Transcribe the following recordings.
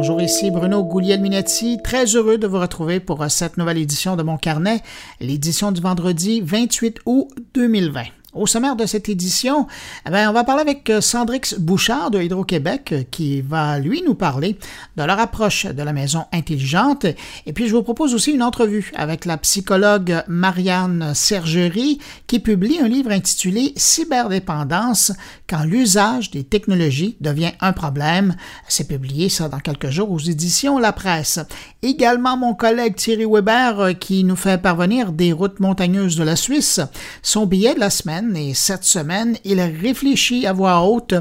Bonjour, ici Bruno Gouliel-Minetti. Très heureux de vous retrouver pour cette nouvelle édition de mon carnet, l'édition du vendredi 28 août 2020. Au sommaire de cette édition, eh on va parler avec euh, Sandrix Bouchard de Hydro-Québec euh, qui va, lui, nous parler de leur approche de la maison intelligente. Et puis, je vous propose aussi une entrevue avec la psychologue Marianne Sergerie qui publie un livre intitulé Cyberdépendance quand l'usage des technologies devient un problème. C'est publié ça dans quelques jours aux éditions La Presse. Également, mon collègue Thierry Weber euh, qui nous fait parvenir des routes montagneuses de la Suisse. Son billet de la semaine et cette semaine, il réfléchit à voix haute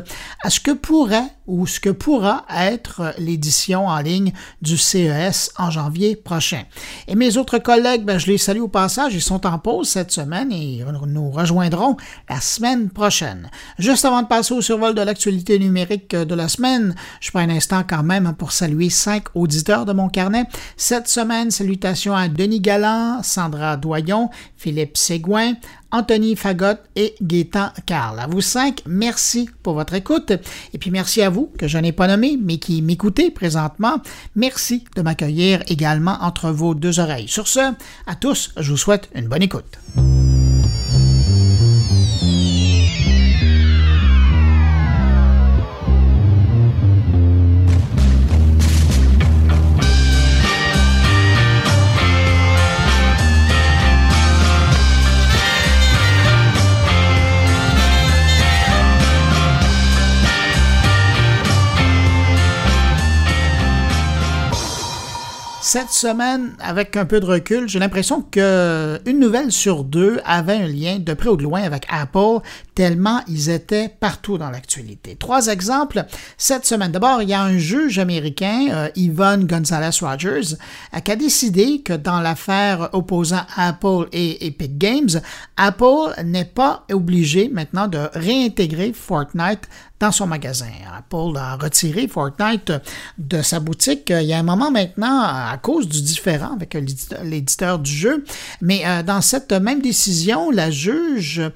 à ce que pourrait ou ce que pourra être l'édition en ligne du CES en janvier prochain. Et mes autres collègues, ben, je les salue au passage, ils sont en pause cette semaine et nous rejoindront la semaine prochaine. Juste avant de passer au survol de l'actualité numérique de la semaine, je prends un instant quand même pour saluer cinq auditeurs de mon carnet. Cette semaine, salutations à Denis Galland, Sandra Doyon, Philippe Ségouin, Anthony Fagot et Gaétan Carl. À vous cinq, merci pour votre écoute. Et puis merci à vous, que je n'ai pas nommé, mais qui m'écoutez présentement. Merci de m'accueillir également entre vos deux oreilles. Sur ce, à tous, je vous souhaite une bonne écoute. Cette semaine, avec un peu de recul, j'ai l'impression que une nouvelle sur deux avait un lien de près ou de loin avec Apple, tellement ils étaient partout dans l'actualité. Trois exemples cette semaine. D'abord, il y a un juge américain, euh, Yvonne Gonzalez Rogers, euh, qui a décidé que dans l'affaire opposant Apple et Epic Games, Apple n'est pas obligé maintenant de réintégrer Fortnite dans son magasin. Apple a retiré Fortnite de sa boutique il y a un moment maintenant à cause du différent avec l'éditeur du jeu. Mais euh, dans cette même décision, la juge euh,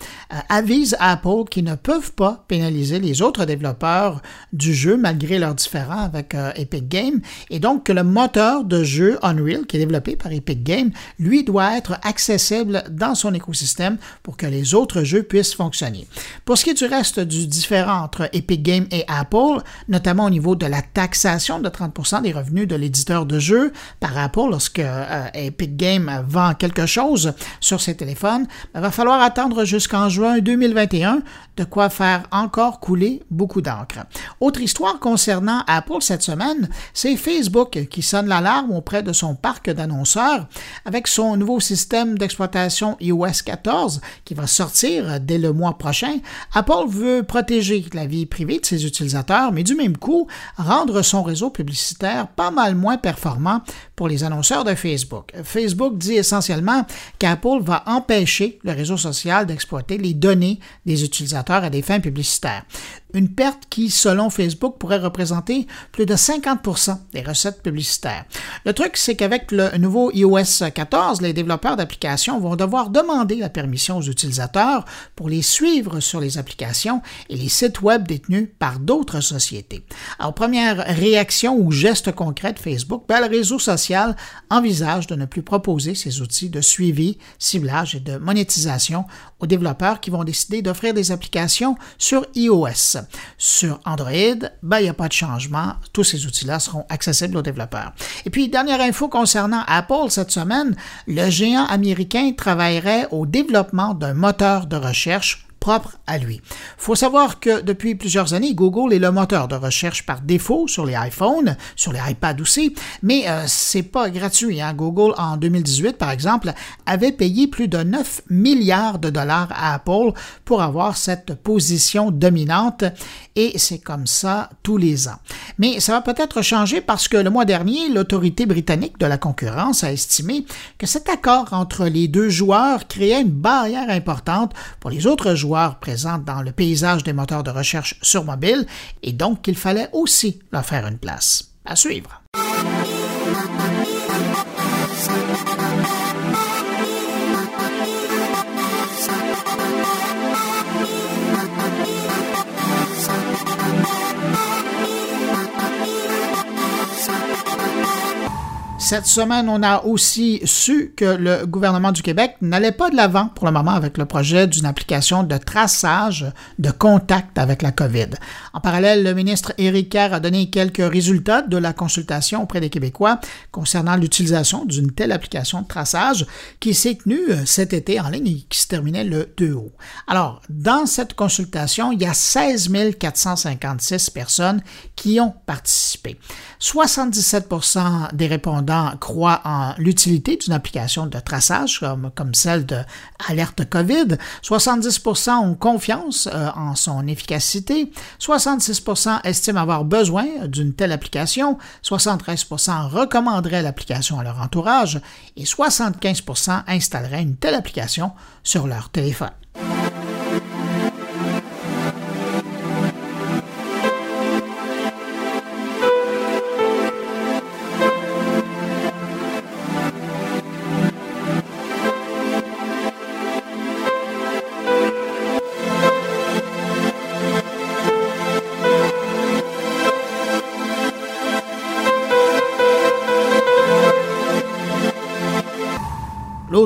avise Apple qu'ils ne peuvent pas pénaliser les autres développeurs du jeu malgré leurs différends avec euh, Epic Games. Et donc que le moteur de jeu Unreal, qui est développé par Epic Games, lui doit être accessible dans son écosystème pour que les autres jeux puissent fonctionner. Pour ce qui est du reste du différent entre Epic Games et Apple, notamment au niveau de la taxation de 30% des revenus de l'éditeur de jeux par Apple lorsque euh, Epic Games vend quelque chose sur ses téléphones. Il va falloir attendre jusqu'en juin 2021, 2021 de quoi faire encore couler beaucoup d'encre. Autre histoire concernant Apple cette semaine, c'est Facebook qui sonne l'alarme auprès de son parc d'annonceurs avec son nouveau système d'exploitation iOS 14 qui va sortir dès le mois prochain. Apple veut protéger la vie privée de ses utilisateurs, mais du même coup, rendre son réseau publicitaire pas mal moins performant pour les annonceurs de Facebook. Facebook dit essentiellement qu'Apple va empêcher le réseau social d'exploiter les données des utilisateurs à des fins publicitaires une perte qui, selon Facebook, pourrait représenter plus de 50% des recettes publicitaires. Le truc, c'est qu'avec le nouveau iOS 14, les développeurs d'applications vont devoir demander la permission aux utilisateurs pour les suivre sur les applications et les sites web détenus par d'autres sociétés. Alors, première réaction ou geste concret de Facebook, ben, le réseau social envisage de ne plus proposer ces outils de suivi, ciblage et de monétisation aux développeurs qui vont décider d'offrir des applications sur iOS. Sur Android, ben, il n'y a pas de changement. Tous ces outils-là seront accessibles aux développeurs. Et puis, dernière info concernant Apple cette semaine, le géant américain travaillerait au développement d'un moteur de recherche propre à lui. faut savoir que depuis plusieurs années, Google est le moteur de recherche par défaut sur les iPhones, sur les iPads aussi, mais euh, c'est pas gratuit. Hein. Google, en 2018, par exemple, avait payé plus de 9 milliards de dollars à Apple pour avoir cette position dominante et c'est comme ça tous les ans. Mais ça va peut-être changer parce que le mois dernier, l'autorité britannique de la concurrence a estimé que cet accord entre les deux joueurs créait une barrière importante pour les autres joueurs présentes dans le paysage des moteurs de recherche sur mobile et donc qu'il fallait aussi leur faire une place. À suivre. Cette semaine, on a aussi su que le gouvernement du Québec n'allait pas de l'avant pour le moment avec le projet d'une application de traçage de contact avec la COVID. En parallèle, le ministre Éric Kerr a donné quelques résultats de la consultation auprès des Québécois concernant l'utilisation d'une telle application de traçage qui s'est tenue euh, cet été en ligne et qui se terminait le 2 août. Alors, dans cette consultation, il y a 16 456 personnes qui ont participé. 77% des répondants croient en l'utilité d'une application de traçage comme, celle de Alerte COVID. 70% ont confiance euh, en son efficacité. 66% estiment avoir besoin d'une telle application. 73% recommanderaient l'application à leur entourage et 75% installeraient une telle application sur leur téléphone.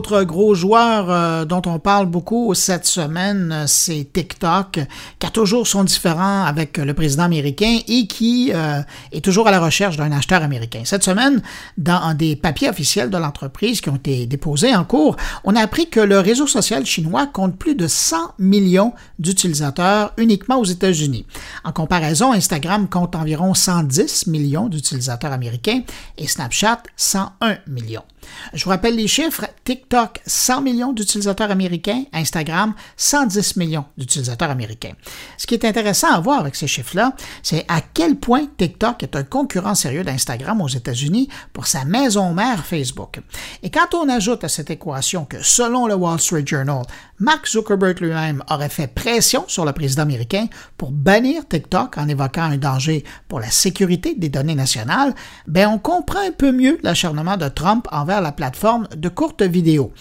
L'autre gros joueur euh, dont on parle beaucoup cette semaine, euh, c'est TikTok, qui a toujours son différent avec le président américain et qui euh, est toujours à la recherche d'un acheteur américain. Cette semaine, dans des papiers officiels de l'entreprise qui ont été déposés en cours, on a appris que le réseau social chinois compte plus de 100 millions d'utilisateurs uniquement aux États-Unis. En comparaison, Instagram compte environ 110 millions d'utilisateurs américains et Snapchat 101 millions. Je vous rappelle les chiffres. TikTok, 100 millions d'utilisateurs américains. Instagram, 110 millions d'utilisateurs américains. Ce qui est intéressant à voir avec ces chiffres-là, c'est à quel point TikTok est un concurrent sérieux d'Instagram aux États-Unis pour sa maison mère Facebook. Et quand on ajoute à cette équation que, selon le Wall Street Journal, Mark Zuckerberg lui-même aurait fait pression sur le président américain pour bannir TikTok en évoquant un danger pour la sécurité des données nationales, ben on comprend un peu mieux l'acharnement de Trump envers la plateforme de courtes vidéos.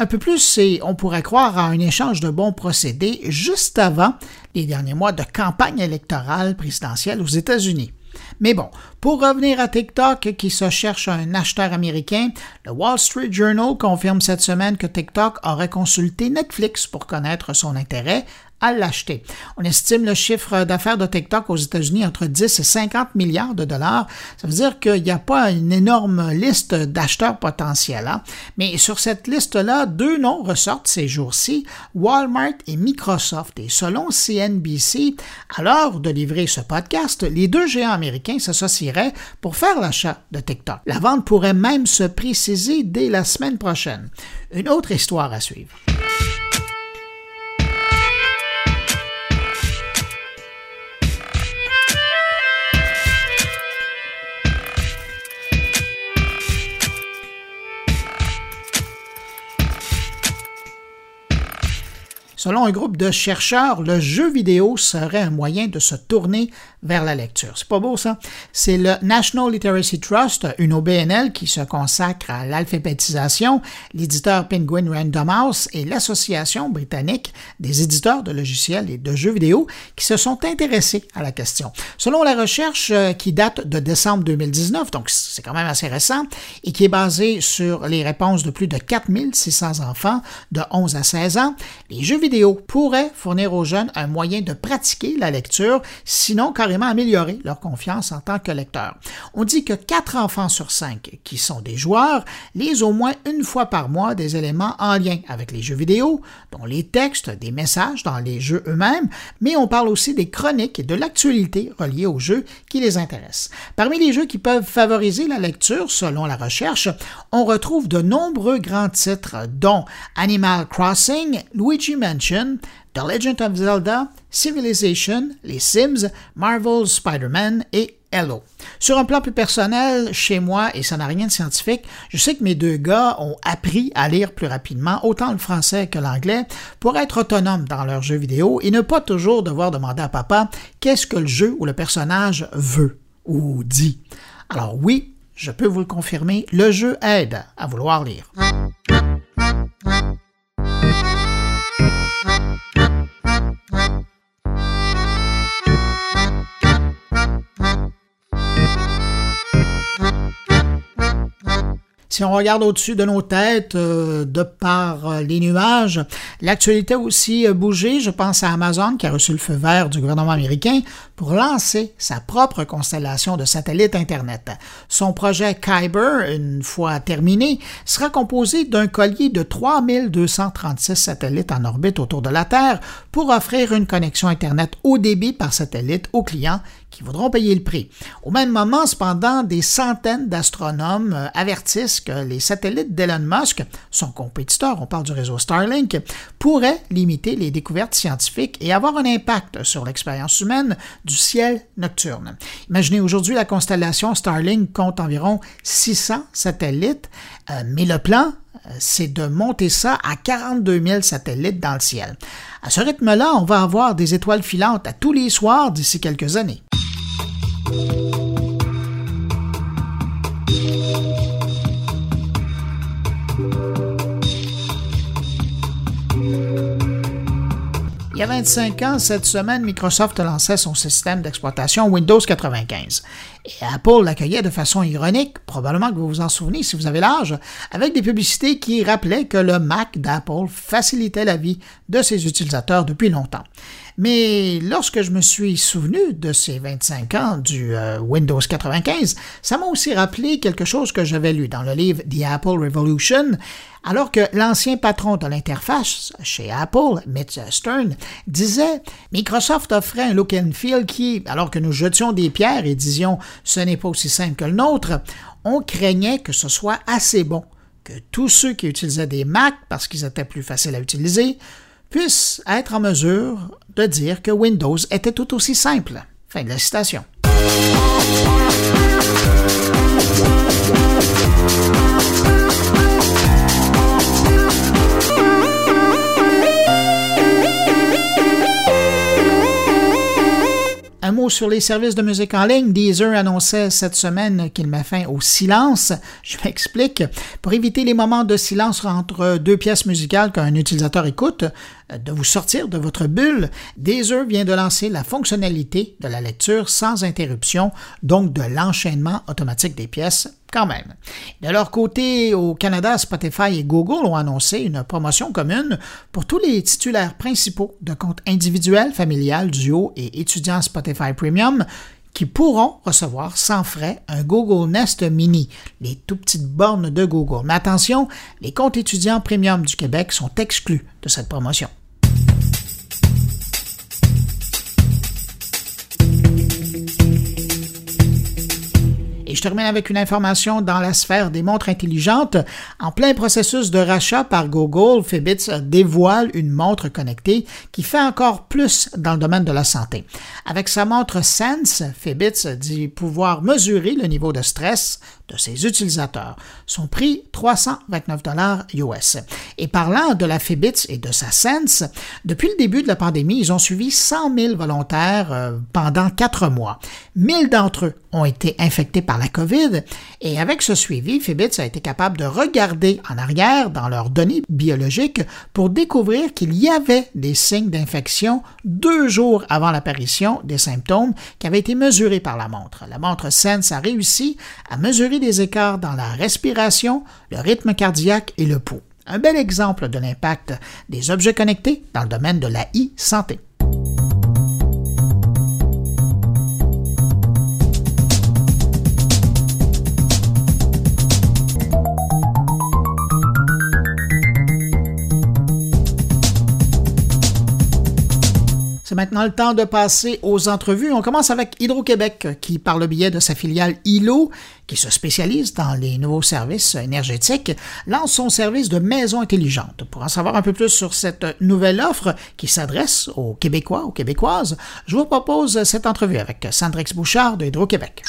Un peu plus, c'est, on pourrait croire à un échange de bons procédés juste avant les derniers mois de campagne électorale présidentielle aux États-Unis. Mais bon, pour revenir à TikTok qui se cherche un acheteur américain, le Wall Street Journal confirme cette semaine que TikTok aurait consulté Netflix pour connaître son intérêt l'acheter. On estime le chiffre d'affaires de TikTok aux États-Unis entre 10 et 50 milliards de dollars. Ça veut dire qu'il n'y a pas une énorme liste d'acheteurs potentiels. Hein. Mais sur cette liste-là, deux noms ressortent ces jours-ci, Walmart et Microsoft. Et selon CNBC, à l'heure de livrer ce podcast, les deux géants américains s'associeraient pour faire l'achat de TikTok. La vente pourrait même se préciser dès la semaine prochaine. Une autre histoire à suivre. Selon un groupe de chercheurs, le jeu vidéo serait un moyen de se tourner vers la lecture. C'est pas beau ça? C'est le National Literacy Trust, une OBNL qui se consacre à l'alphabétisation, l'éditeur Penguin Random House et l'Association britannique des éditeurs de logiciels et de jeux vidéo qui se sont intéressés à la question. Selon la recherche euh, qui date de décembre 2019, donc c'est quand même assez récent, et qui est basée sur les réponses de plus de 4600 enfants de 11 à 16 ans, les jeux vidéo pourrait fournir aux jeunes un moyen de pratiquer la lecture, sinon carrément améliorer leur confiance en tant que lecteur. On dit que 4 enfants sur 5 qui sont des joueurs lisent au moins une fois par mois des éléments en lien avec les jeux vidéo, dont les textes, des messages dans les jeux eux-mêmes, mais on parle aussi des chroniques et de l'actualité reliées aux jeux qui les intéressent. Parmi les jeux qui peuvent favoriser la lecture, selon la recherche, on retrouve de nombreux grands titres, dont Animal Crossing, Luigi Mansion, The Legend of Zelda, Civilization, Les Sims, Marvel's Spider-Man et Hello. Sur un plan plus personnel, chez moi, et ça n'a rien de scientifique, je sais que mes deux gars ont appris à lire plus rapidement, autant le français que l'anglais, pour être autonomes dans leurs jeux vidéo et ne pas toujours devoir demander à papa qu'est-ce que le jeu ou le personnage veut ou dit? Alors oui, je peux vous le confirmer, le jeu aide à vouloir lire. Si on regarde au-dessus de nos têtes, euh, de par euh, les nuages, l'actualité a aussi bougé. Je pense à Amazon qui a reçu le feu vert du gouvernement américain pour lancer sa propre constellation de satellites Internet. Son projet Kyber, une fois terminé, sera composé d'un collier de 3236 satellites en orbite autour de la Terre pour offrir une connexion Internet haut débit par satellite aux clients qui voudront payer le prix. Au même moment, cependant, des centaines d'astronomes euh, avertissent que les satellites d'Elon Musk, son compétiteur, on parle du réseau Starlink, pourraient limiter les découvertes scientifiques et avoir un impact sur l'expérience humaine du ciel nocturne. Imaginez aujourd'hui la constellation Starlink compte environ 600 satellites, euh, mais le plan, euh, c'est de monter ça à 42 000 satellites dans le ciel. À ce rythme-là, on va avoir des étoiles filantes à tous les soirs d'ici quelques années. Il y a 25 ans, cette semaine, Microsoft lançait son système d'exploitation Windows 95. Et Apple l'accueillait de façon ironique, probablement que vous vous en souvenez si vous avez l'âge, avec des publicités qui rappelaient que le Mac d'Apple facilitait la vie de ses utilisateurs depuis longtemps. Mais lorsque je me suis souvenu de ces 25 ans du euh, Windows 95, ça m'a aussi rappelé quelque chose que j'avais lu dans le livre The Apple Revolution, alors que l'ancien patron de l'interface chez Apple, Mitch Stern, disait Microsoft offrait un look and feel qui, alors que nous jetions des pierres et disions ce n'est pas aussi simple que le nôtre, on craignait que ce soit assez bon, que tous ceux qui utilisaient des Mac parce qu'ils étaient plus faciles à utiliser puissent être en mesure de dire que Windows était tout aussi simple. Fin de la citation. Un mot sur les services de musique en ligne. Deezer annonçait cette semaine qu'il met fin au silence. Je m'explique. Pour éviter les moments de silence entre deux pièces musicales qu'un utilisateur écoute, de vous sortir de votre bulle, Deezer vient de lancer la fonctionnalité de la lecture sans interruption, donc de l'enchaînement automatique des pièces quand même. De leur côté, au Canada, Spotify et Google ont annoncé une promotion commune pour tous les titulaires principaux de comptes individuels, familial, duo et étudiants Spotify Premium qui pourront recevoir sans frais un Google Nest Mini, les tout petites bornes de Google. Mais attention, les comptes étudiants premium du Québec sont exclus de cette promotion. Termine avec une information dans la sphère des montres intelligentes. En plein processus de rachat par Google, Fitbit dévoile une montre connectée qui fait encore plus dans le domaine de la santé. Avec sa montre Sense, Fitbit dit pouvoir mesurer le niveau de stress de ses utilisateurs. Son prix, 329 dollars US. Et parlant de la Fitbit et de sa Sense, depuis le début de la pandémie, ils ont suivi 100 000 volontaires euh, pendant quatre mois. 1000 d'entre eux ont été infectés par la COVID et avec ce suivi, Fitbit a été capable de regarder en arrière dans leurs données biologiques pour découvrir qu'il y avait des signes d'infection deux jours avant l'apparition des symptômes qui avaient été mesurés par la montre. La montre Sense a réussi à mesurer des écarts dans la respiration, le rythme cardiaque et le pouls. Un bel exemple de l'impact des objets connectés dans le domaine de la e-santé. Maintenant le temps de passer aux entrevues. On commence avec Hydro-Québec, qui, par le biais de sa filiale ILO, qui se spécialise dans les nouveaux services énergétiques, lance son service de maison intelligente. Pour en savoir un peu plus sur cette nouvelle offre qui s'adresse aux Québécois, aux Québécoises, je vous propose cette entrevue avec Sandrex Bouchard de Hydro-Québec.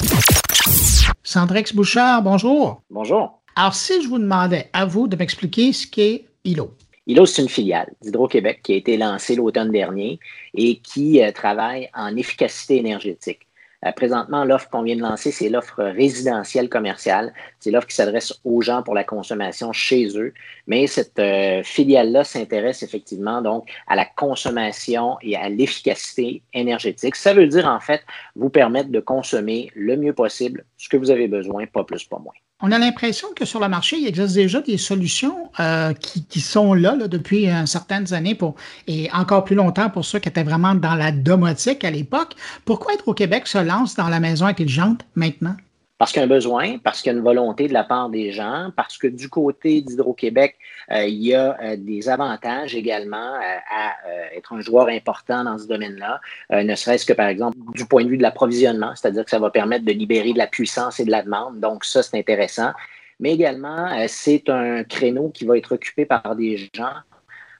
Sandrex Bouchard, bonjour. Bonjour. Alors, si je vous demandais à vous de m'expliquer ce qu'est ILO. ILO, c'est une filiale d'Hydro-Québec qui a été lancée l'automne dernier et qui euh, travaille en efficacité énergétique. Euh, présentement, l'offre qu'on vient de lancer, c'est l'offre résidentielle commerciale. C'est l'offre qui s'adresse aux gens pour la consommation chez eux. Mais cette euh, filiale-là s'intéresse effectivement donc à la consommation et à l'efficacité énergétique. Ça veut dire en fait vous permettre de consommer le mieux possible ce que vous avez besoin, pas plus, pas moins. On a l'impression que sur le marché, il existe déjà des solutions euh, qui, sont là, depuis certaines années pour, et encore plus longtemps pour ceux qui étaient vraiment dans la domotique à l'époque. Pourquoi être au Québec se lance dans la maison intelligente maintenant? Parce qu'il y a un besoin, parce qu'il y a une volonté de la part des gens, parce que du côté d'Hydro-Québec, euh, il y a euh, des avantages également à être un joueur important dans ce domaine-là, ne serait-ce que par exemple du point de vue de l'approvisionnement, c'est-à-dire que ça va permettre de libérer de la puissance et de la demande. Donc ça, c'est intéressant. Mais également, c'est un créneau qui va être occupé par des gens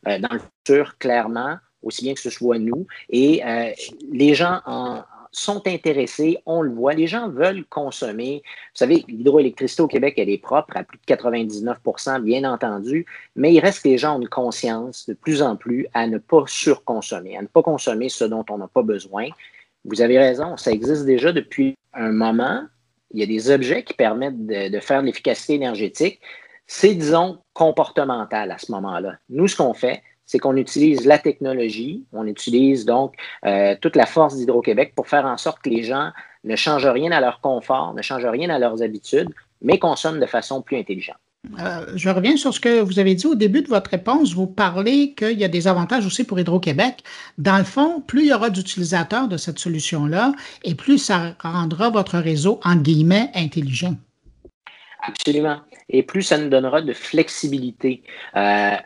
dans le futur, clairement, aussi bien que ce soit nous. Et les gens en, sont intéressés, on le voit. Les gens veulent consommer. Vous savez, l'hydroélectricité au Québec, elle est propre à plus de 99% bien entendu, mais il reste que les gens ont une conscience de plus en plus à ne pas surconsommer, à ne pas consommer ce dont on n'a pas besoin. Vous avez raison, ça existe déjà depuis un moment. Il y a des objets qui permettent de, de faire de l'efficacité énergétique. C'est, disons, comportemental à ce moment-là. Nous, ce qu'on fait, c'est qu'on utilise la technologie, on utilise donc euh, toute la force d'Hydro-Québec pour faire en sorte que les gens ne changent rien à leur confort, ne changent rien à leurs habitudes, mais consomment de façon plus intelligente. Euh, je reviens sur ce que vous avez dit au début de votre réponse. Vous parlez qu'il y a des avantages aussi pour Hydro-Québec. Dans le fond, plus il y aura d'utilisateurs de cette solution-là et plus ça rendra votre réseau, en guillemets, intelligent. Absolument. Et plus ça nous donnera de flexibilité. Euh,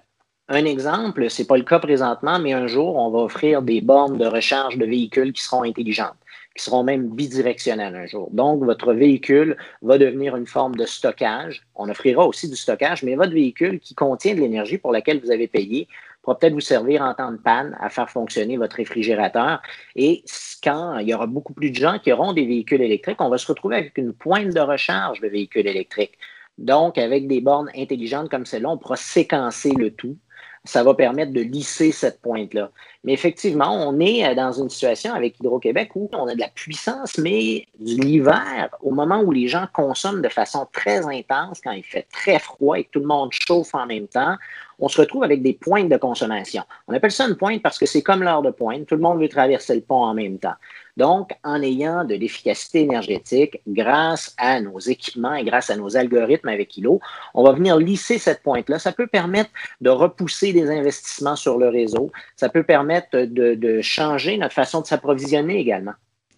un exemple, ce n'est pas le cas présentement, mais un jour, on va offrir des bornes de recharge de véhicules qui seront intelligentes, qui seront même bidirectionnelles un jour. Donc, votre véhicule va devenir une forme de stockage. On offrira aussi du stockage, mais votre véhicule qui contient de l'énergie pour laquelle vous avez payé pourra peut-être vous servir en temps de panne à faire fonctionner votre réfrigérateur. Et quand il y aura beaucoup plus de gens qui auront des véhicules électriques, on va se retrouver avec une pointe de recharge de véhicules électriques. Donc, avec des bornes intelligentes comme celle-là, on pourra séquencer le tout ça va permettre de lisser cette pointe-là. Mais effectivement, on est euh, dans une situation avec Hydro-Québec où on a de la puissance, mais l'hiver, au moment où les gens consomment de façon très intense, quand il fait très froid et que tout le monde chauffe en même temps, on se retrouve avec des pointes de consommation. On appelle ça une pointe parce que c'est comme l'heure de pointe. Tout le monde veut traverser le pont en même temps. Donc, en ayant de l'efficacité énergétique, grâce à nos équipements et grâce à nos algorithmes avec ILO, on va venir lisser cette pointe-là. Ça peut permettre de repousser des investissements sur le réseau. Ça peut permettre de, changer notre façon de s'approvisionner également.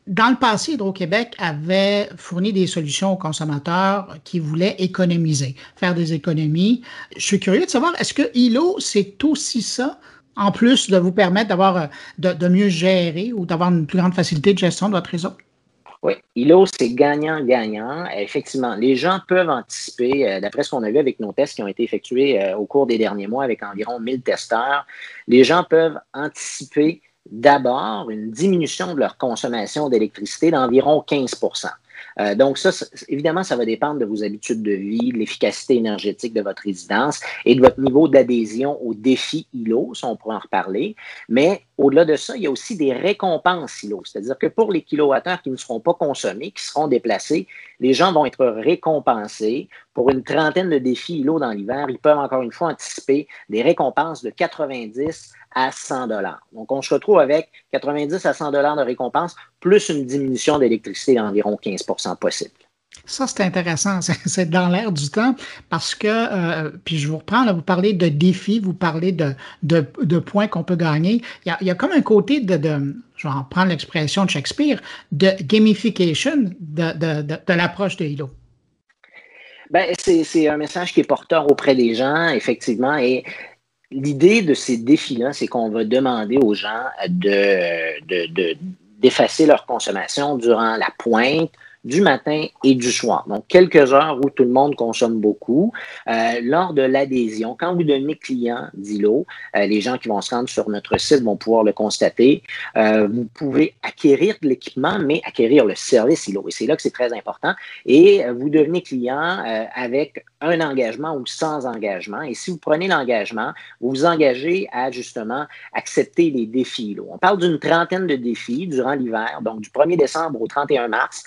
Dans le passé, Hydro-Québec avait fourni des solutions aux consommateurs qui voulaient économiser, faire des économies. Je suis curieux de savoir, est-ce que ILO, c'est aussi ça, en plus de vous permettre d'avoir euh, de, mieux gérer ou d'avoir une plus grande facilité de gestion de votre réseau? Oui, ILO, c'est gagnant-gagnant. Effectivement, les gens peuvent anticiper, euh, d'après ce qu'on a vu avec nos tests qui ont été effectués euh, au cours des derniers mois avec environ 1000 testeurs, les gens peuvent anticiper d'abord une diminution de leur consommation d'électricité d'environ 15 euh, donc, ça, évidemment, ça va dépendre de vos habitudes de vie, de l'efficacité énergétique de votre résidence et de votre niveau d'adhésion au défi ILO, on pourrait en reparler. Mais au-delà de ça, il y a aussi des récompenses ILO, c'est-à-dire que pour les kilowattheures qui ne seront pas consommés, qui seront déplacés, les gens vont être récompensés pour une trentaine de défis ILO dans l'hiver. Ils peuvent encore une fois anticiper des récompenses de 90 à 100 dollars. Donc, on se retrouve avec 90 à 100 dollars de récompense plus une diminution d'électricité d'environ 15% possible. Ça, c'est intéressant. C'est dans l'air du temps parce que, euh, puis je vous reprends, là, vous parlez de défis, vous parlez de, de, points qu'on peut gagner. Il y, a, comme un côté de, de je vais en prendre l'expression de Shakespeare, de gamification de, de l'approche de Hilo. Ben, c'est un message qui est porteur auprès des gens, effectivement, et l'idée de ces défis-là, c'est qu'on va demander aux gens de, d'effacer leur consommation durant la pointe, du matin et du soir. Donc, quelques heures où tout le monde consomme beaucoup. Euh, lors de l'adhésion, quand vous devenez client d'ILO, euh, les gens qui vont se rendre sur notre site vont pouvoir le constater. Euh, vous pouvez acquérir de l'équipement, mais acquérir le service ILO. Et c'est là que c'est très important. Et vous devenez client avec un engagement ou sans engagement. Et si vous prenez l'engagement, vous vous engagez à justement accepter les défis. ILO. On parle d'une trentaine de défis durant l'hiver, donc du 1er décembre au 31 mars.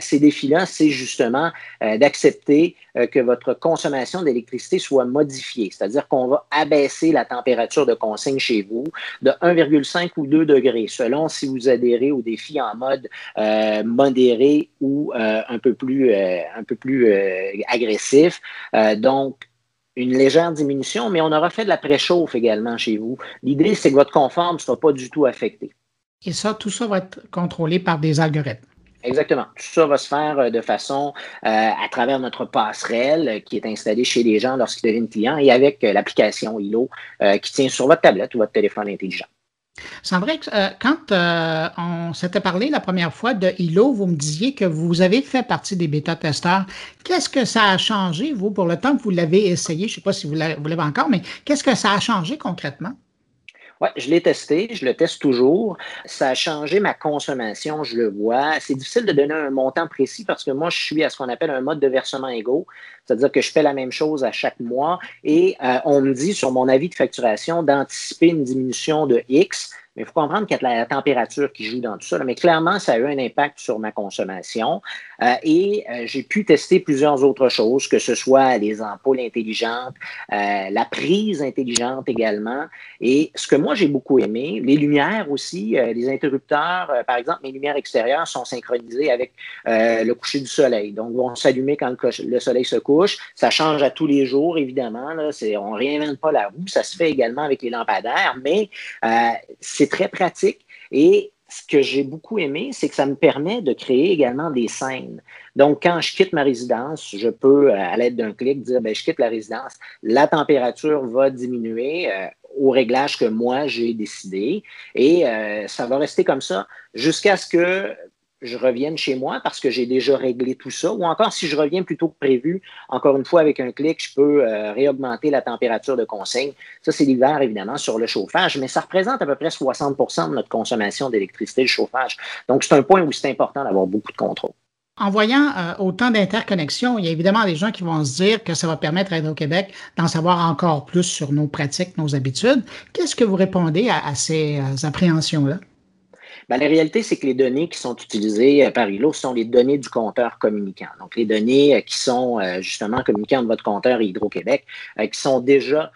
Ces défis-là, c'est justement euh, d'accepter euh, que votre consommation d'électricité soit modifiée, c'est-à-dire qu'on va abaisser la température de consigne chez vous de 1,5 ou 2 degrés, selon si vous adhérez au défi en mode euh, modéré ou un peu plus, un peu plus agressif. donc, une légère diminution, mais on aura fait de la préchauffe également chez vous. L'idée, c'est que votre confort ne sera pas du tout affecté. Et ça, tout ça va être contrôlé par des algorithmes. Exactement. Tout ça va se faire euh, de façon euh, à travers notre passerelle euh, qui est installée chez les gens lorsqu'ils deviennent clients et avec l'application ILO qui tient sur votre tablette ou votre téléphone intelligent. Sandrine, quand on s'était parlé la première fois de ILO, vous me disiez que vous avez fait partie des bêta-testeurs. Qu'est-ce que ça a changé, vous, pour le temps que vous l'avez essayé? Je ne sais pas si vous l'avez encore, mais qu'est-ce que ça a changé concrètement? Oui, je l'ai testé, je le teste toujours. Ça a changé ma consommation, je le vois. C'est difficile de donner un montant précis parce que moi, je suis à ce qu'on appelle un mode de versement égaux, c'est-à-dire que je fais la même chose à chaque mois et euh, on me dit sur mon avis de facturation d'anticiper une diminution de X mais il faut comprendre qu'il y a la température qui joue dans tout ça. Mais clairement, ça a eu un impact sur ma consommation. Euh, et euh, j'ai pu tester plusieurs autres choses, que ce soit les ampoules intelligentes, euh, la prise intelligente également. Et ce que moi, j'ai beaucoup aimé, les lumières aussi, les interrupteurs, par exemple, mes lumières extérieures sont synchronisées avec le coucher du soleil. Donc, vont s'allumer quand le, soleil se couche. Ça change à tous les jours, évidemment. Là, on ne réinvente pas la roue. Ça se fait également avec les lampadaires, mais c'est c'est très pratique. Et ce que j'ai beaucoup aimé, c'est que ça me permet de créer également des scènes. Donc, quand je quitte ma résidence, je peux, euh, à l'aide d'un clic, dire, ben, je quitte la résidence, la température va diminuer euh, au réglage que moi j'ai décidé. Et euh, ça va rester comme ça jusqu'à ce que je revienne chez moi parce que j'ai déjà réglé tout ça. Ou encore, si je reviens plus tôt que prévu, encore une fois, avec un clic, je peux euh, réaugmenter la température de consigne. Ça, c'est l'hiver, évidemment, sur le chauffage, mais ça représente à peu près 60% de notre consommation d'électricité, le chauffage. Donc, c'est un point où c'est important d'avoir beaucoup de contrôle. En voyant euh, autant d'interconnexions, il y a évidemment des gens qui vont se dire que ça va permettre à Hydro-Québec d'en savoir encore plus sur nos pratiques, nos habitudes. Qu'est-ce que vous répondez à, ces euh, appréhensions-là? Ben, la réalité, c'est que les données qui sont utilisées euh, par ILO sont les données du compteur communicant. Donc, les données euh, qui sont euh, justement communiquées entre votre compteur et Hydro-Québec, qui sont déjà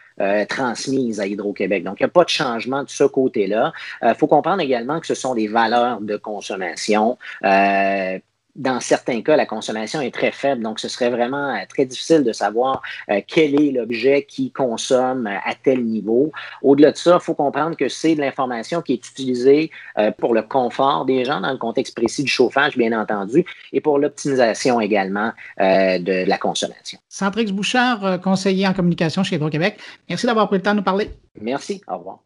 transmises à Hydro-Québec. Donc, il n'y a pas de changement de ce côté-là. Il faut comprendre également que ce sont des valeurs de consommation dans certains cas, la consommation est très faible, donc ce serait vraiment euh, très difficile de savoir euh, quel est l'objet qui consomme euh, à tel niveau. Au-delà de ça, il faut comprendre que c'est de l'information qui est utilisée pour le confort des gens dans le contexte précis du chauffage, bien entendu, et pour l'optimisation également de la consommation. Centrix Bouchard, conseiller en communication chez Hydro-Québec, merci d'avoir pris le temps de nous parler. Merci, au revoir.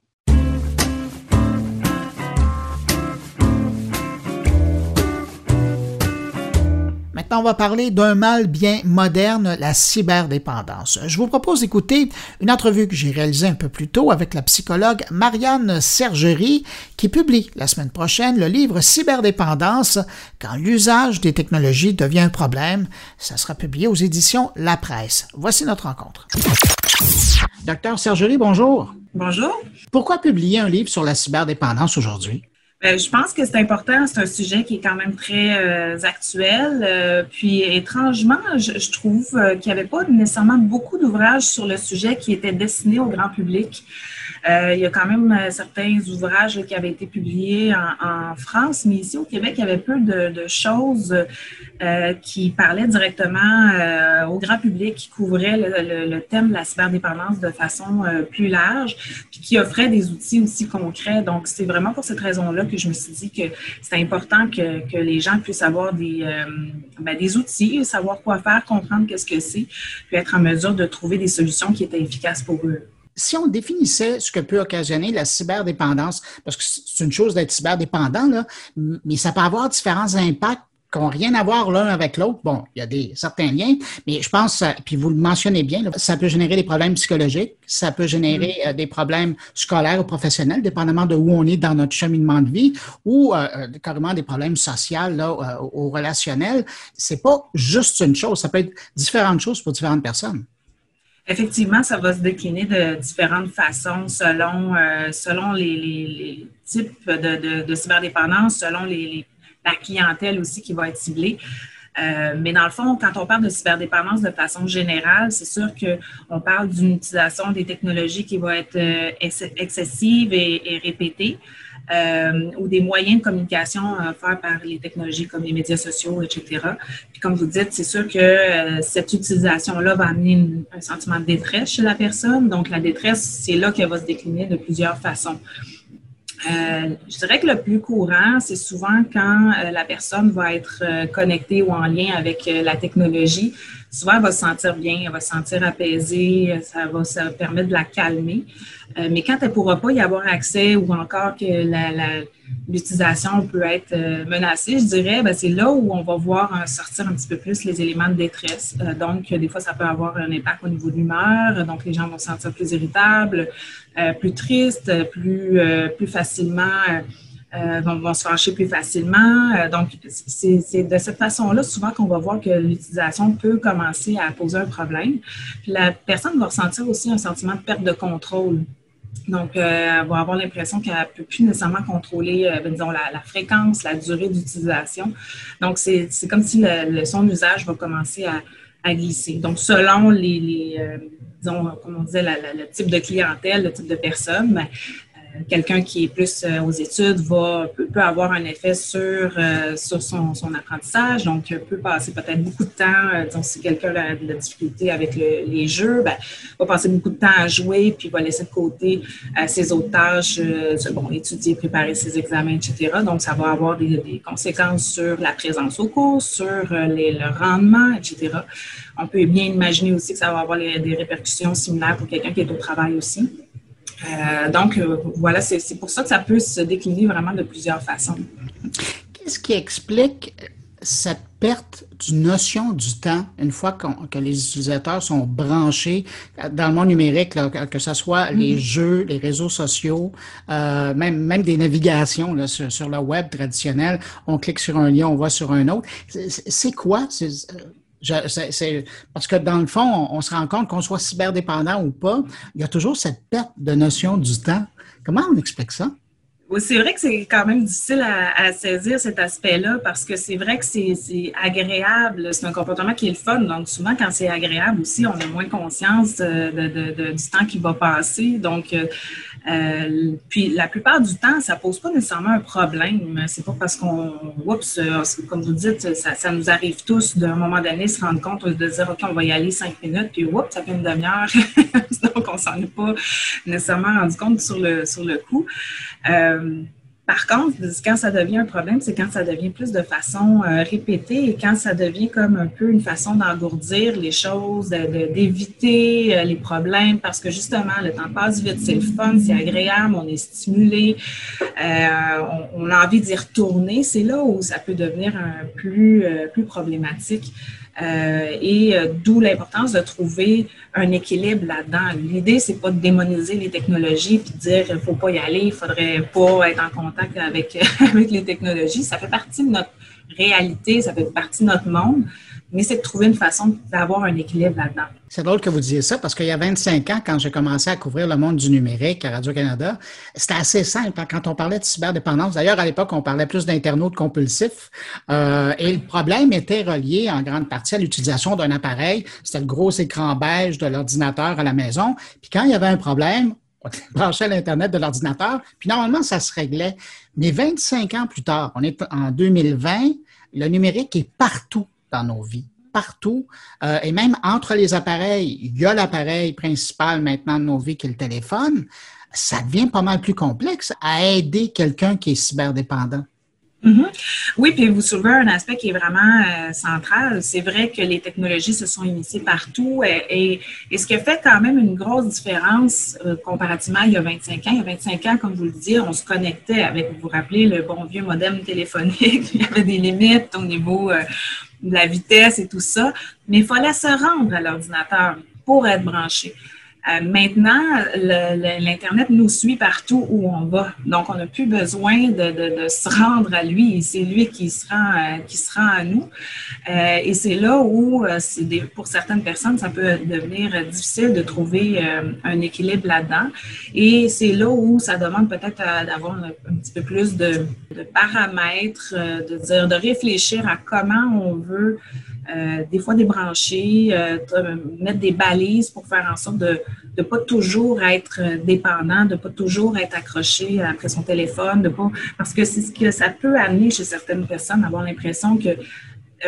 Maintenant, on va parler d'un mal bien moderne, la cyberdépendance. Je vous propose d'écouter une entrevue que j'ai réalisée un peu plus tôt avec la psychologue Marianne Sergerie, qui publie la semaine prochaine le livre Cyberdépendance, quand l'usage des technologies devient un problème. Ça sera publié aux éditions La Presse. Voici notre rencontre. Docteur Sergerie, bonjour. Bonjour. Pourquoi publier un livre sur la cyberdépendance aujourd'hui? Ben, je pense que c'est important. C'est un sujet qui est quand même très euh, actuel. Euh, puis, étrangement, je, trouve euh, qu'il n'y avait pas nécessairement beaucoup d'ouvrages sur le sujet qui étaient destinés au grand public. il y a quand même certains ouvrages qui avaient été publiés en, France, mais ici au Québec, il y avait peu de, choses qui parlaient directement au grand public, qui couvraient le, thème de la cyberdépendance de façon plus large, puis qui offraient des outils aussi concrets. Donc, c'est vraiment pour cette raison-là je me suis dit que c'est important que, les gens puissent avoir des, euh, ben, des outils, savoir quoi faire, comprendre qu'est-ce que c'est, puis être en mesure de trouver des solutions qui étaient efficaces pour eux. Si on définissait ce que peut occasionner la cyberdépendance, parce que c'est une chose d'être cyberdépendant, là, mais ça peut avoir différents impacts qui n'ont rien à voir l'un avec l'autre. Bon, il y a des certains liens, mais je pense, puis vous le mentionnez bien, ça peut générer des problèmes psychologiques, ça peut générer mm. euh, des problèmes scolaires ou professionnels, dépendamment de où on est dans notre cheminement de vie, ou euh, euh, carrément des problèmes sociaux là, ou relationnels. C'est pas juste une chose, ça peut être différentes choses pour différentes personnes. Effectivement, ça va se décliner de différentes façons selon, selon les, types de, de, cyberdépendance, selon les, la clientèle aussi qui va être ciblée. Euh, mais dans le fond, quand on parle de cyberdépendance de façon générale, c'est sûr qu'on parle d'une utilisation des technologies qui va être euh, excessive et, répétée. Euh, ou des moyens de communication faits par les technologies comme les médias sociaux, etc. Puis comme vous dites, c'est sûr que cette utilisation-là va amener un sentiment de détresse chez la personne. Donc la détresse, c'est là qu'elle va se décliner de plusieurs façons. Euh, je dirais que le plus courant, c'est souvent quand euh, la personne va être euh, connectée ou en lien avec la technologie. Souvent, elle va se sentir bien, elle va se sentir apaisée, ça va ça permettre de la calmer. mais quand elle ne pourra pas y avoir accès ou encore que l'utilisation peut être menacée, je dirais, ben, c'est là où on va voir sortir un petit peu plus les éléments de détresse. donc, des fois, ça peut avoir un impact au niveau de l'humeur. Donc, les gens vont se sentir plus irritables, euh, plus tristes, plus, euh, plus facilement, euh, vont, se fâcher plus facilement. donc, c'est de cette façon-là souvent qu'on va voir que l'utilisation peut commencer à poser un problème. Puis la personne va ressentir aussi un sentiment de perte de contrôle. Donc, elle va avoir l'impression qu'elle ne peut plus nécessairement contrôler, disons, la, fréquence, la durée d'utilisation. Donc, c'est comme si le, son d'usage va commencer à, glisser. Donc, selon les, disons, comme on disait, le type de clientèle, le type de personne, ben, euh, quelqu'un qui est plus euh, aux études peut, avoir un effet sur, euh, son, apprentissage, donc peut passer peut-être beaucoup de temps, disons, si quelqu'un a de la difficulté avec les jeux, ben, va passer beaucoup de temps à jouer, puis va laisser de côté ses autres tâches, bon, étudier, préparer ses examens, etc. Donc, ça va avoir des, conséquences sur la présence au cours, sur le rendement, etc. On peut bien imaginer aussi que ça va avoir des répercussions similaires pour quelqu'un qui est au travail aussi. Euh, donc, euh, voilà, c'est pour ça que ça peut se décliner vraiment de plusieurs façons. Qu'est-ce qui explique cette perte du notion du temps une fois que les utilisateurs sont branchés dans le monde numérique, que ce soit les mm-hmm. jeux, les réseaux sociaux, euh, même, même des navigations sur, le web traditionnel, on clique sur un lien, on va sur un autre. C'est quoi? Parce que dans le fond, on, se rend compte qu'on soit cyberdépendant ou pas, il y a toujours cette perte de notion du temps. Comment on explique ça? C'est vrai que c'est quand même difficile à, saisir cet aspect-là parce que c'est vrai que c'est agréable. C'est un comportement qui est le fun. Donc, souvent, quand c'est agréable aussi, on a moins conscience de, du temps qui va passer. Donc, euh, puis la plupart du temps, ça pose pas nécessairement un problème. C'est pas parce qu'on, oups, comme vous dites, ça, ça nous arrive tous d'un moment donné se rendre compte de dire ok, on va y aller cinq minutes, puis oups, ça fait une demi-heure, donc on s'en est pas nécessairement rendu compte sur le sur le coup. Euh, par contre, quand ça devient un problème, c'est quand ça devient plus de façon euh, répétée et quand ça devient comme un peu une façon d'engourdir les choses, d'éviter euh, les problèmes parce que justement, le temps passe vite, c'est le fun, c'est agréable, on est stimulé, euh, on, a envie d'y retourner. C'est là où ça peut devenir plus problématique. Euh, et euh, d'où l'importance de trouver un équilibre là-dedans. L'idée, c'est pas de démoniser les technologies puis de dire faut pas y aller, il faudrait pas être en contact avec, avec les technologies. Ça fait partie de notre réalité, ça fait partie de notre monde mais c'est de trouver une façon d'avoir un équilibre là-dedans. C'est drôle que vous disiez ça parce qu'il y a 25 ans, quand j'ai commencé à couvrir le monde du numérique à Radio-Canada, c'était assez simple hein, quand on parlait de cyberdépendance. D'ailleurs, à l'époque, on parlait plus d'internautes compulsifs euh, et le problème était relié en grande partie à l'utilisation d'un appareil. C'était le gros écran beige de l'ordinateur à la maison. Puis quand il y avait un problème, on branchait l'Internet de l'ordinateur, puis normalement, ça se réglait. Mais 25 ans plus tard, on est en 2020, le numérique est partout dans nos vies, partout. Euh, et même entre les appareils, il y a l'appareil principal maintenant de nos vies qui est le téléphone. Ça devient pas mal plus complexe à aider quelqu'un qui est cyberdépendant. Mm-hmm. Oui, puis vous soulevez un aspect qui est vraiment euh, central. C'est vrai que les technologies se sont initiées partout et, ce qui a fait quand même une grosse différence euh, comparativement il y a 25 ans. Il y a 25 ans, comme vous le disiez, on se connectait avec, vous vous rappelez, le bon vieux modem téléphonique. il y avait des limites au niveau la vitesse et tout ça, mais il fallait se rendre à l'ordinateur pour être branché. Euh, maintenant, l'Internet nous suit partout où on va. Donc, on n'a plus besoin de, se rendre à lui. C'est lui qui se rend, euh, rend à nous. Euh, et c'est là où, pour certaines personnes, ça peut devenir difficile de trouver un équilibre là-dedans. Et c'est là où ça demande peut-être d'avoir un, petit peu plus de, de paramètres, de dire, de réfléchir à comment on veut euh, des fois débrancher, euh, mettre des balises pour faire en sorte de ne pas toujours être dépendant, de ne pas toujours être accroché après son téléphone, de pas, parce que c'est ce que ça peut amener chez certaines personnes, avoir l'impression que euh,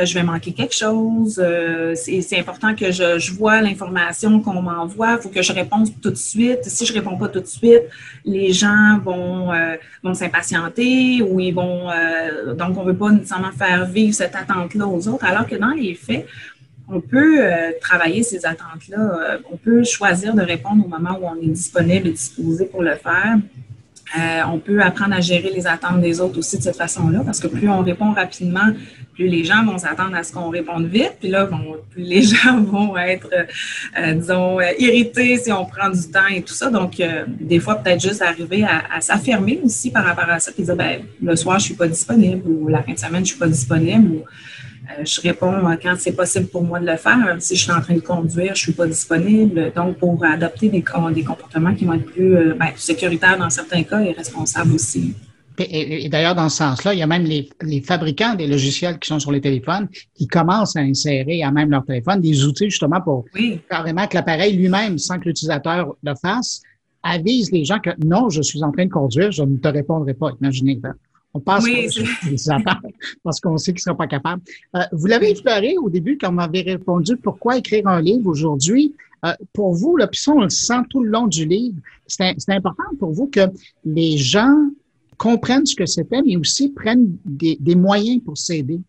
je vais manquer quelque chose. Euh, c'est important que je, je vois l'information qu'on m'envoie. Il faut que je réponde tout de suite. Si je ne réponds pas tout de suite, les gens vont, euh, vont s'impatienter ou ils vont. donc, on ne veut pas nécessairement faire vivre cette attente-là aux autres, alors que dans les faits, on peut travailler ces attentes-là. on peut choisir de répondre au moment où on est disponible et disposé pour le faire. Euh, on peut apprendre à gérer les attentes des autres aussi de cette façon-là, parce que plus on répond rapidement, plus les gens vont s'attendre à ce qu'on réponde vite, puis là, plus les gens vont être, euh, disons, euh, irrités si on prend du temps et tout ça. Donc, des fois, peut-être juste arriver à, s'affirmer aussi par rapport à ça, puis dire, ben, le soir, je suis pas disponible, ou la fin de semaine, je suis pas disponible, je réponds euh, quand c'est possible pour moi de le faire. Si je suis en train de conduire, je suis pas disponible. Donc, pour adopter des, des comportements qui vont être plus euh, ben, sécuritaires dans certains cas et responsables aussi. Et, d'ailleurs, dans ce sens-là, il y a même les, fabricants des logiciels qui sont sur les téléphones qui commencent à insérer à même leur téléphone des outils justement pour carrément que l'appareil lui-même, sans que l'utilisateur le fasse, avise les gens que non, je suis en train de conduire, je ne te répondrai pas. Imaginez. On passe oui, parce qu'on sait qu'il ne sera pas capable. Euh, vous l'avez effleuré au début quand vous m'avez répondu pourquoi écrire un livre aujourd'hui. Euh, pour vous, là, puis ça, on le sent tout le long du livre, c'est important pour vous que les gens comprennent ce que c'était, mais aussi prennent des, des moyens pour s'aider.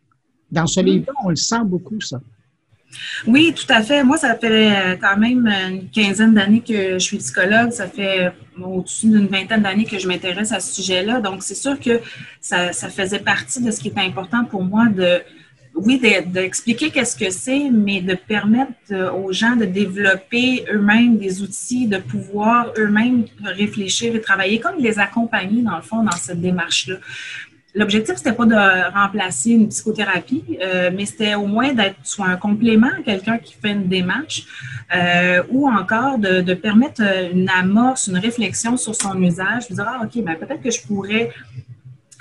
Dans ce livre-là, on le sent beaucoup, ça. Oui, tout à fait. Moi, ça fait euh, quand même une quinzaine d'années que je suis psychologue. Ça fait euh, au-dessus d'une vingtaine d'années que je m'intéresse à ce sujet-là. Donc, c'est sûr que ça, faisait partie de ce qui était important pour moi de, oui, d'expliquer qu'est-ce que c'est, mais de permettre euh, aux gens de développer eux-mêmes des outils, de pouvoir eux-mêmes réfléchir et travailler, comme les accompagner, dans le fond, dans cette démarche-là. L'objectif, c'était pas de remplacer une psychothérapie, euh, mais c'était au moins d'être soit un complément à quelqu'un qui fait une démarche euh, ou encore de, permettre une amorce, une réflexion sur son usage, dire, ah, OK, ben, peut-être que je pourrais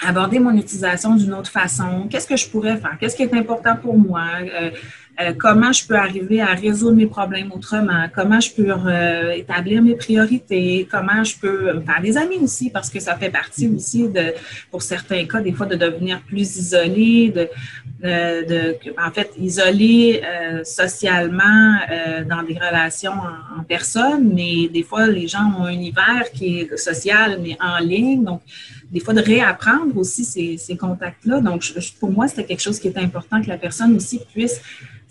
aborder mon utilisation d'une autre façon. Qu'est-ce que je pourrais faire? Qu'est-ce qui est important pour moi? Euh, euh, comment je peux arriver à résoudre mes problèmes autrement, comment je peux euh, établir mes priorités, comment je peux faire des amis aussi, parce que ça fait partie aussi de, pour certains cas, des fois, de devenir plus isolé, de, de, en fait, isolé euh, socialement dans des relations en, personne, mais des fois, les gens ont un univers qui est social, mais en ligne, donc des fois de réapprendre aussi ces, ces contacts-là. Donc, pour moi, c'était quelque chose qui est important que la personne aussi puisse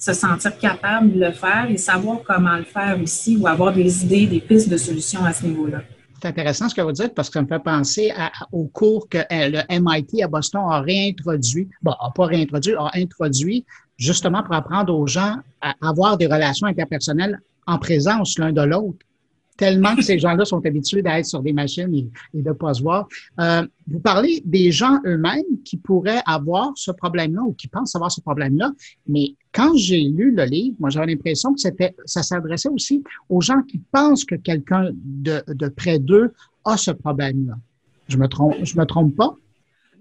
se sentir capable de le faire et savoir comment le faire aussi ou avoir des idées, des pistes de solutions à ce niveau-là. C'est intéressant ce que vous dites parce que ça me fait penser au cours que euh, le MIT à Boston a réintroduit, bon, a pas réintroduit, a introduit justement pour apprendre aux gens à avoir des relations interpersonnelles en présence l'un de l'autre tellement que ces gens-là sont habitués d'être sur des machines et, de ne pas se voir. Euh, vous parlez des gens eux-mêmes qui pourraient avoir ce problème-là ou qui pensent avoir ce problème-là, mais quand j'ai lu le livre, moi j'avais l'impression que c'était, ça s'adressait aussi aux gens qui pensent que quelqu'un de, de près d'eux a ce problème-là. Je me trompe, je me trompe pas?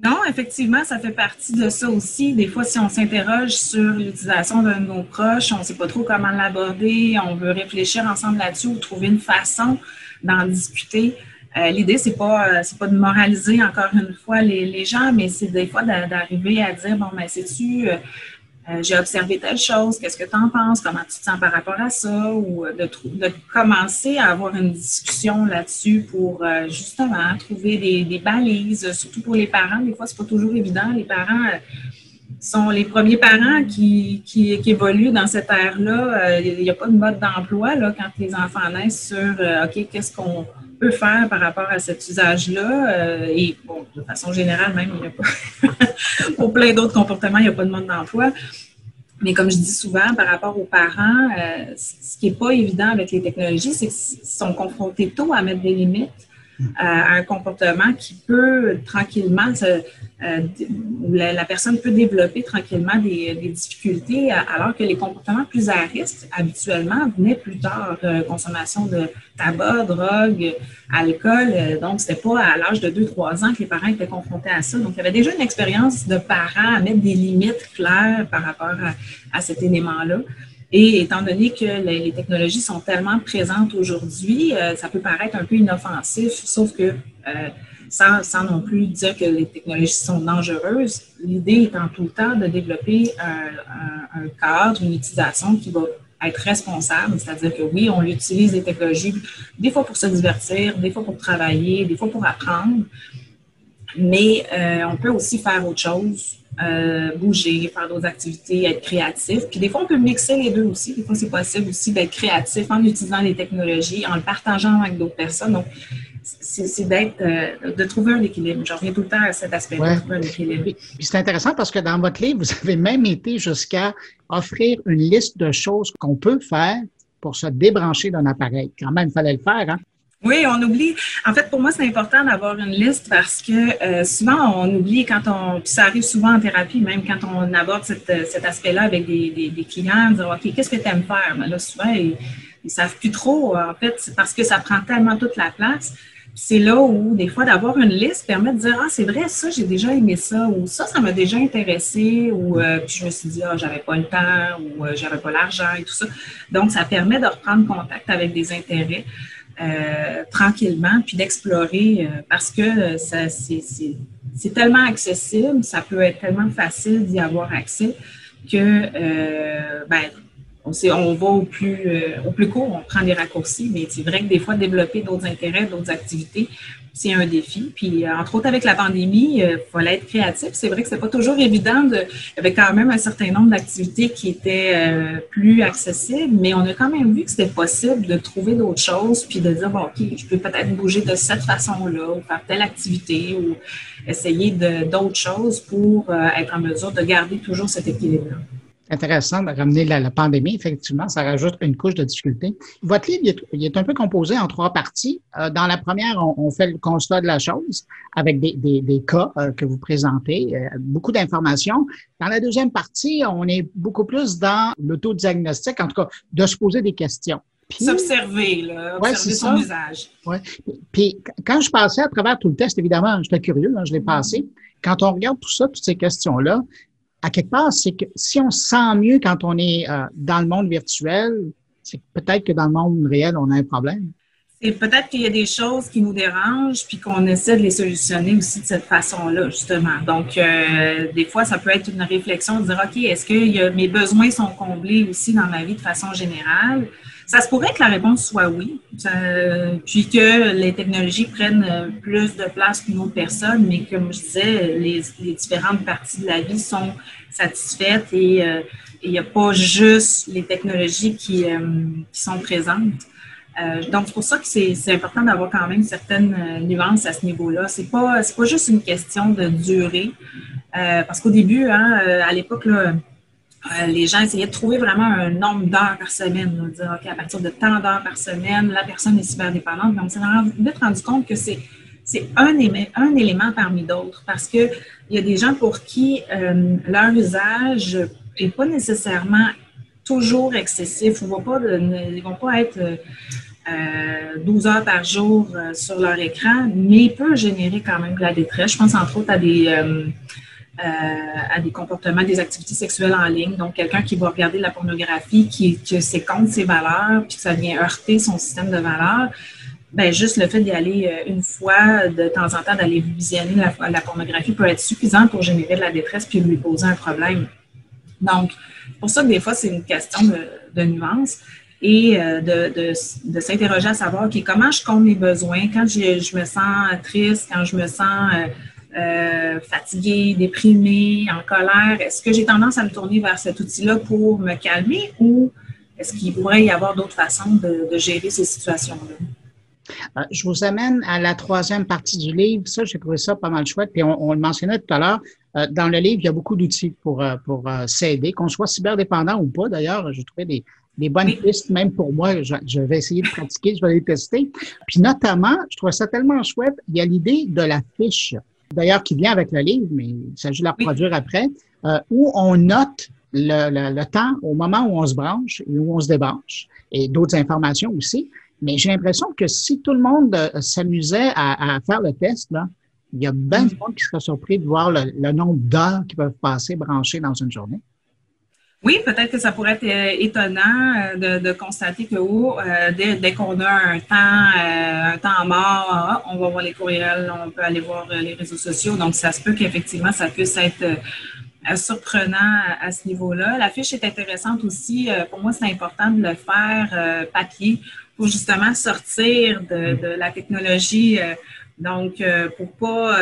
Non, effectivement, ça fait partie de ça aussi. Des fois, si on s'interroge sur l'utilisation de nos proches, on ne sait pas trop comment l'aborder, on veut réfléchir ensemble là-dessus ou trouver une façon d'en discuter. Euh, L'idée, c'est pas euh, pas de moraliser encore une fois les, les gens, mais c'est des fois d'arriver à dire bon, ben, sais-tu, euh, euh, j'ai observé telle chose, qu'est-ce que tu en penses, comment tu te sens par rapport à ça, ou euh, de, commencer à avoir une discussion là-dessus pour euh, justement trouver des, balises, surtout pour les parents. Des fois, c'est pas toujours évident. Les parents sont les premiers parents qui, qui, qui évoluent dans cette ère-là. Il n'y a pas de mode d'emploi là, quand les enfants naissent sur OK, qu'est-ce qu'on peut faire par rapport à cet usage-là? et bon, de façon générale, même, il n'y a pas pour plein d'autres comportements, il n'y a pas de mode d'emploi. Mais comme je dis souvent par rapport aux parents, euh, ce qui n'est pas évident avec les technologies, c'est qu'ils sont confrontés tôt à mettre des limites à un comportement qui peut tranquillement, euh, la, personne peut développer tranquillement des, difficultés, alors que les comportements plus à risque, habituellement, venaient plus tard. Euh, consommation de tabac, drogue, alcool. Euh, donc, c'était pas à l'âge de 2-3 ans que les parents étaient confrontés à ça. Donc, il y avait déjà une expérience de parents à mettre des limites claires par rapport à cet élément-là. Et étant donné que les, technologies sont tellement présentes aujourd'hui, euh, ça peut paraître un peu inoffensif, sauf que euh, sans, sans, non plus dire que les technologies sont dangereuses, l'idée étant tout le temps de développer un, cadre, une utilisation qui va être responsable, c'est-à-dire que oui, on utilise les technologies des fois pour se divertir, des fois pour travailler, des fois pour apprendre, mais euh, on peut aussi faire autre chose euh, bouger, faire d'autres activités, être créatif. Puis des fois, on peut mixer les deux aussi. Des fois, c'est possible aussi d'être créatif en utilisant les technologies, en le partageant avec d'autres personnes. Donc, c'est d'être, euh, de trouver un équilibre. Je reviens tout le temps à cet aspect-là, trouver un équilibre. c'est intéressant parce que dans votre livre, vous avez même été jusqu'à offrir une liste de choses qu'on peut faire pour se débrancher d'un appareil. Quand même, il fallait le faire, hein? Oui, on oublie. En fait, pour moi, c'est important d'avoir une liste parce que euh, souvent, on oublie quand on. Puis ça arrive souvent en thérapie, même quand on aborde cet aspect-là avec des, des, clients, de dire OK, qu'est-ce que tu aimes faire? Mais là, souvent, ils ne savent plus trop, en fait, parce que ça prend tellement toute la place. C'est là où, des fois, d'avoir une liste permet de dire Ah, c'est vrai, ça, j'ai déjà aimé ça, ou ça, ça m'a déjà intéressé, ou euh, puis je me suis dit Ah, j'avais pas le temps, ou euh, j'avais pas l'argent et tout ça. Donc, ça permet de reprendre contact avec des intérêts. Euh, tranquillement, puis d'explorer euh, parce que euh, c'est tellement accessible, ça peut être tellement facile d'y avoir accès que ben, on, on va au plus, au plus court, on prend des raccourcis, mais c'est vrai que des fois, développer d'autres intérêts, d'autres activités, c'est un défi. Puis, euh, entre autres, avec la pandémie, il euh, fallait être créatif. C'est vrai que c'est pas toujours évident. De, il y avait quand même un certain nombre d'activités qui étaient euh, plus accessibles, mais on a quand même vu que c'était possible de trouver d'autres choses, puis de dire, bon, OK, je peux peut-être bouger de cette façon-là, ou faire telle activité, ou essayer d'autres choses pour être en mesure de garder toujours cet équilibre-là intéressant de ramener la, pandémie. Effectivement, ça rajoute une couche de difficulté. Votre livre, il est, un peu composé en trois parties. Euh, dans la première, on, fait le constat de la chose avec des, des, cas euh, que vous présentez, euh, beaucoup d'informations. Dans la deuxième partie, on est beaucoup plus dans l'autodiagnostic, en tout cas, de se poser des questions. S'observer, observer son usage. Ouais. Puis quand je passais à travers tout le test, évidemment, j'étais curieux, hein, je l'ai passé. Quand on regarde tout ça, toutes ces questions-là, à quelque part, c'est que si on se sent mieux quand on est euh, dans le monde virtuel, c'est peut-être que dans le monde réel, on a un problème. C'est peut-être qu'il y a des choses qui nous dérangent, puis qu'on essaie de les solutionner aussi de cette façon-là, justement. Donc, euh, des fois, ça peut être une réflexion de dire, OK, est-ce que mes besoins sont comblés aussi dans ma vie de façon générale? Ça se pourrait que la réponse soit oui, puis que les technologies prennent euh, plus de place qu'une autre personne, mais comme je disais, les, différentes parties de la vie sont satisfaites et euh, il n'y a pas juste les technologies qui, euh, sont présentes. donc, c'est pour ça que c'est important d'avoir quand même certaines nuances à ce niveau-là. C'est pas, pas juste une question de durée, parce qu'au début, hein, à l'époque, euh, les gens essayaient de trouver vraiment un nombre d'heures par semaine. De dire, OK, à partir de tant d'heures par semaine, la personne est super dépendante. Mais on s'est vite rendu compte que c'est, un, élément parmi d'autres parce qu'il y a des gens pour qui euh, leur usage n'est pas nécessairement toujours excessif. Ils ne vont pas être euh, 12 heures par jour euh, sur leur écran, mais peut générer quand même de la détresse. Je pense entre autres à des euh, à des comportements, des activités sexuelles en ligne. Donc, quelqu'un qui va regarder la pornographie, qui, que c'est contre ses valeurs, puis que ça vient heurter son système de valeurs, ben juste le fait d'y aller euh, une fois, de temps en temps, d'aller visionner la, pornographie peut être suffisant pour générer de la détresse puis lui poser un problème. Donc, pour ça que des fois, c'est une question de, de nuance et euh, de, de, de s'interroger à savoir, OK, comment je compte mes besoins? Quand je, je me sens triste, quand je me sens euh, fatiguée, déprimée, en colère, est-ce que j'ai tendance à me tourner vers cet outil-là pour me calmer ou est-ce qu'il pourrait y avoir d'autres façons de, gérer ces situations-là? Euh, je vous amène à la troisième partie du livre. Ça, j'ai trouvé ça pas mal chouette. Puis on, le mentionnait tout à l'heure, Euh, dans le livre, il y a beaucoup d'outils pour, euh, pour s'aider, qu'on soit cyberdépendant ou pas. D'ailleurs, j'ai trouvé des, des bonnes pistes, même pour moi. Je, vais essayer de pratiquer, je vais les tester. Puis notamment, je trouve ça tellement chouette, il y a l'idée de la fiche, d'ailleurs qui vient avec le livre, mais il s'agit de la reproduire après, où on note le, temps au moment où on se branche et où on se débranche, et d'autres informations aussi. Mais j'ai l'impression que si tout le monde euh, s'amusait à, faire le test, là, il y a bien de monde qui serait surpris de voir le, le nombre d'heures qui peuvent passer branchées dans une journée. Oui, peut-être que ça pourrait être euh, étonnant euh, de, de constater que oh, dès, dès qu'on a un temps, un temps mort, ah, on va voir les courriels, on peut aller voir les réseaux sociaux. Donc, ça se peut qu'effectivement, ça puisse être surprenant à, ce niveau-là. La fiche est intéressante aussi. Euh, pour moi, c'est important de le faire euh, papier pour justement sortir de, de la technologie. Euh, donc, pour pas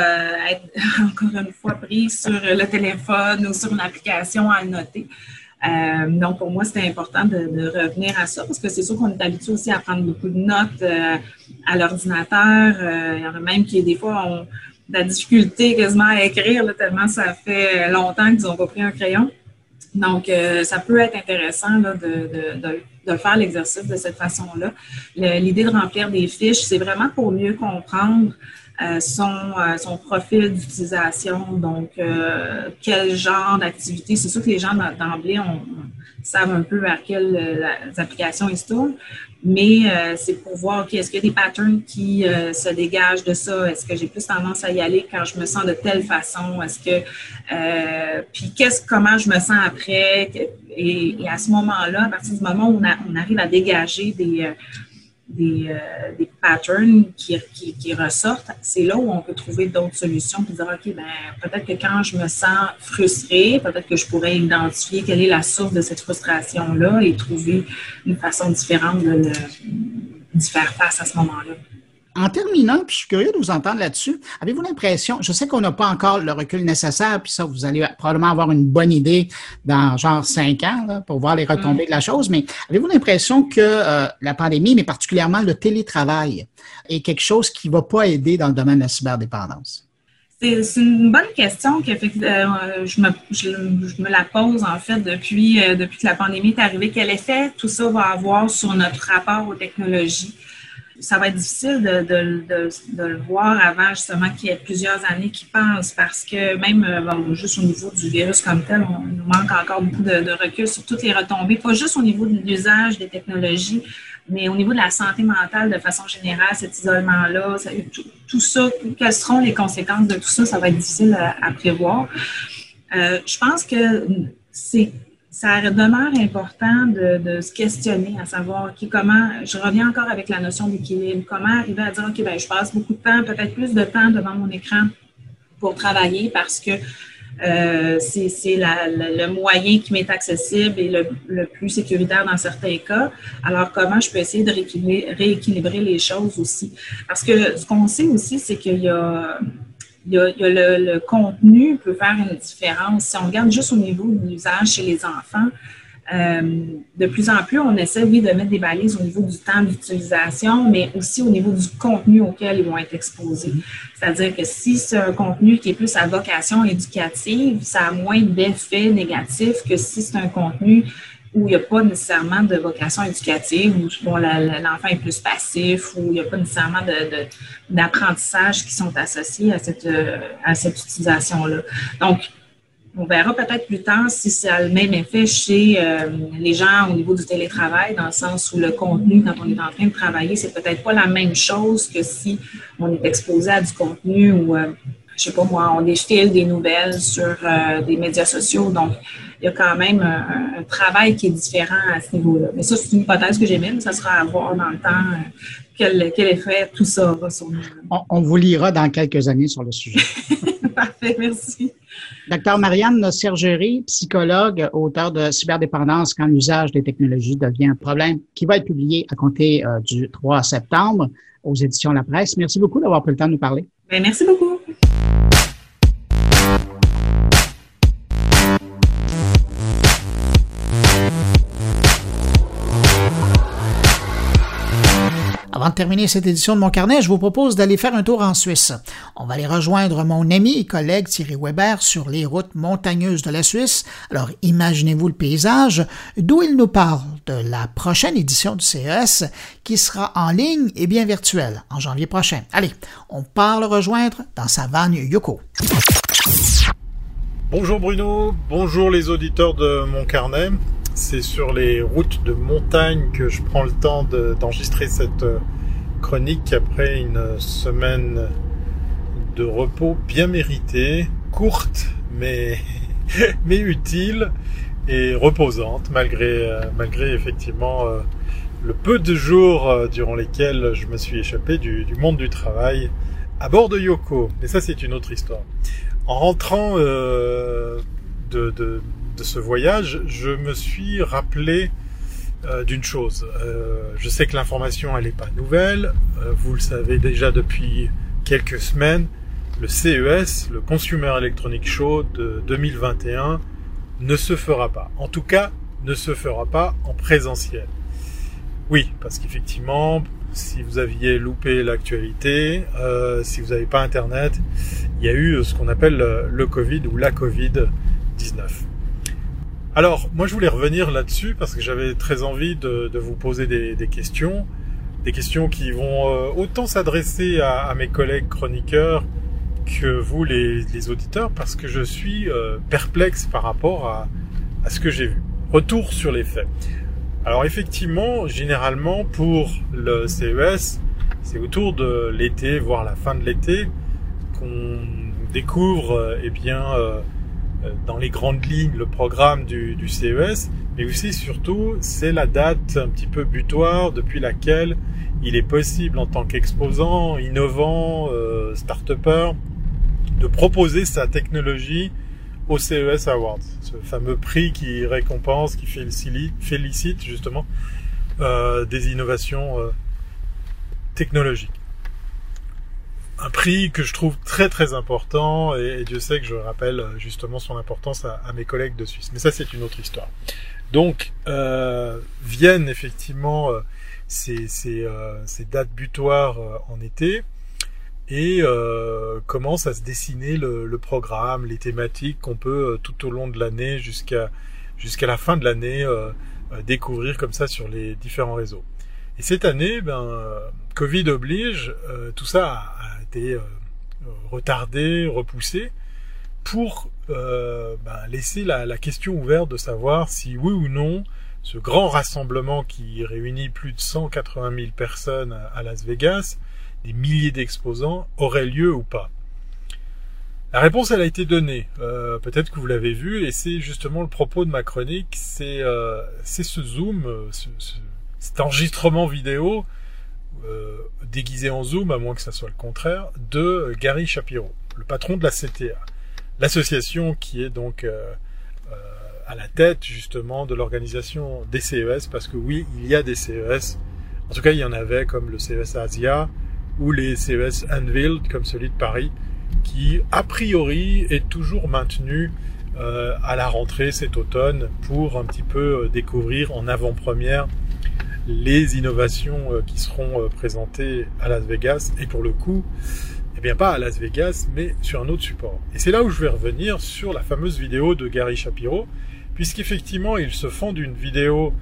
être encore une fois pris sur le téléphone ou sur une application à noter. Donc, pour moi, c'était important de, de, revenir à ça parce que c'est sûr qu'on est habitué aussi à prendre beaucoup de notes à l'ordinateur. il y en a même qui, des fois, on, la difficulté quasiment à écrire, tellement ça fait longtemps qu'ils n'ont pas pris un crayon. Donc, euh, ça peut être intéressant de, de, de, faire l'exercice de cette façon-là. L'idée de remplir des fiches, c'est vraiment pour mieux comprendre euh, son, euh, son profil d'utilisation, donc quel genre d'activité. C'est sûr que les gens d'emblée savent un peu vers quelles applications ils se tournent, mais euh, c'est pour voir, OK, est-ce qu'il y a des patterns qui euh, se dégagent de ça? Est-ce que j'ai plus tendance à y aller quand je me sens de telle façon? Est-ce que, euh, puis comment je me sens après? Et, à ce moment-là, à partir du moment où on, on arrive à dégager des, des, euh, des patterns qui, qui, ressortent, c'est là où on peut trouver d'autres solutions pour dire, OK, ben, peut-être que quand je me sens frustrée, peut-être que je pourrais identifier quelle est la source de cette frustration-là et trouver une façon différente de, de faire face à ce moment-là. En terminant, puis je suis curieux de vous entendre là-dessus, avez-vous l'impression, je sais qu'on n'a pas encore le recul nécessaire, puis ça, vous allez probablement avoir une bonne idée dans genre cinq ans pour voir les retombées de la chose, mais avez-vous l'impression que euh, la pandémie, mais particulièrement le télétravail, est quelque chose qui ne va pas aider dans le domaine de la cyberdépendance? C'est une bonne question que euh, je, me, je, me, la pose en fait depuis, euh, depuis que la pandémie est arrivée. Quel effet tout ça va avoir sur notre rapport aux technologies? Ça va être difficile de, le voir avant justement qu'il y ait plusieurs années qui passent parce que même euh, juste au niveau du virus comme tel, on, nous manque encore beaucoup de, recul sur toutes les retombées, pas juste au niveau de l'usage des technologies, mais au niveau de la santé mentale de façon générale, cet isolement-là, tout, ça, quelles seront les conséquences de tout ça, ça va être difficile à, prévoir. Euh, je pense que c'est ça demeure important de, se questionner, à savoir comment, je reviens encore avec la notion d'équilibre, comment arriver à dire, OK, ben, je passe beaucoup de temps, peut-être plus de temps devant mon écran pour travailler parce que euh, c'est le moyen qui m'est accessible et le, le, plus sécuritaire dans certains cas. Alors, comment je peux essayer de rééquilibrer les choses aussi? Parce que ce qu'on sait aussi, c'est qu'il y a il y a, le, contenu peut faire une différence. Si on regarde juste au niveau de l'usage chez les enfants, euh, de plus en plus, on essaie, oui, de mettre des balises au niveau du temps d'utilisation, mais aussi au niveau du contenu auquel ils vont être exposés. C'est-à-dire que si c'est un contenu qui est plus à vocation éducative, ça a moins d'effets négatifs que si c'est un contenu où il n'y a pas nécessairement de vocation éducative, où l'enfant est plus passif, où il n'y a pas nécessairement d'apprentissage qui sont associés à cette, euh, à cette utilisation-là. Donc, on verra peut-être plus tard si ça a le même effet chez euh, les gens au niveau du télétravail, dans le sens où le contenu, quand on est en train de travailler, c'est peut-être pas la même chose que si on est exposé à du contenu ou, euh, je sais pas moi, on défile des nouvelles sur des médias sociaux. Donc, il y a quand même un, travail qui est différent à ce niveau-là. Mais ça, c'est une hypothèse que mais ça sera à voir dans le temps euh, quel, quel effet tout ça aura sur nous. On, vous lira dans quelques années sur le sujet. Parfait, merci. Docteur Marianne Sergerie, psychologue, auteur de Cyberdépendance quand l'usage des technologies devient un problème, qui va être publié à compter euh, du 3 septembre aux éditions La Presse. Merci beaucoup d'avoir pris le temps de nous parler. Bien, merci beaucoup. Avant de terminer cette édition de mon carnet, je vous propose d'aller faire un tour en Suisse. On va aller rejoindre mon ami et collègue Thierry Weber sur les routes montagneuses de la Suisse. Alors imaginez-vous le paysage, d'où il nous parle de la prochaine édition du CES qui sera en ligne et bien virtuelle en janvier prochain. Allez, on part le rejoindre dans sa vanne Yoko. Bonjour Bruno, bonjour les auditeurs de mon carnet c'est sur les routes de montagne que je prends le temps d'enregistrer cette euh, chronique après une semaine de repos bien méritée, courte mais, mais utile et reposante malgré, euh, malgré effectivement euh, le peu de jours durant lesquels je me suis échappé du, monde du travail à bord de Yoko. Mais ça c'est une autre histoire. En rentrant de, de de ce voyage, je me suis rappelé euh, d'une chose. Euh, je sais que l'information, elle n'est pas nouvelle. Euh, vous le savez déjà depuis quelques semaines. Le CES, le Consumer Electronic Show de 2021, ne se fera pas. En tout cas, ne se fera pas en présentiel. Oui, parce qu'effectivement, si vous aviez loupé l'actualité, si vous n'avez pas Internet, il y a eu ce qu'on appelle le Covid ou la Covid-19. Alors, moi je voulais revenir là-dessus parce que j'avais très envie de, vous poser des, questions, des questions qui vont euh, autant s'adresser à, mes collègues chroniqueurs que vous les, auditeurs parce que je suis euh, perplexe par rapport à, ce que j'ai vu. Retour sur les faits. Alors effectivement, généralement pour le CES, c'est autour de l'été, voire la fin de l'été, qu'on découvre euh, eh bien dans les grandes lignes le programme du, du CES, mais aussi surtout c'est la date un petit peu butoir depuis laquelle il est possible en tant qu'exposant, innovant, euh, start-upper, de proposer sa technologie au CES Awards, ce fameux prix qui récompense, qui félicite, félicite justement euh, des innovations euh, technologiques un prix que je trouve très très important et, Dieu sait que je rappelle euh, justement son importance à, mes collègues de Suisse. Mais ça c'est une autre histoire. Donc euh, viennent effectivement euh, ces, dates butoirs en été et commence à se dessiner le, le programme, les thématiques qu'on peut tout au long de l'année jusqu'à jusqu'à la fin de l'année découvrir comme ça sur les différents réseaux. Et cette année, ben, Covid oblige, tout ça a, été euh, retardé, repoussé, pour euh, ben, laisser la, question ouverte de savoir si oui ou non ce grand rassemblement qui réunit plus de 180 000 personnes à Las Vegas, des milliers d'exposants, aurait lieu ou pas. La réponse, elle a été donnée. Euh, peut-être que vous l'avez vu, et c'est justement le propos de ma chronique. C'est ce zoom, cet enregistrement vidéo euh, déguisé en Zoom, à moins que ça soit le contraire, de Gary Shapiro, le patron de la CTA, l'association qui est donc euh, euh, à la tête justement de l'organisation des CES, parce que oui, il y a des CES, en tout cas il y en avait comme le CES Asia ou les CES Unveiled comme celui de Paris, qui a priori est toujours maintenu à la rentrée cet automne pour un petit peu découvrir en avant-première les innovations euh, qui seront euh, présentées à Las Vegas et pour le coup, eh bien pas à Las Vegas, mais sur un autre support. Et c'est là où je vais revenir sur la fameuse vidéo de Gary Shapiro, puisqu'effectivement il se fond d'une vidéo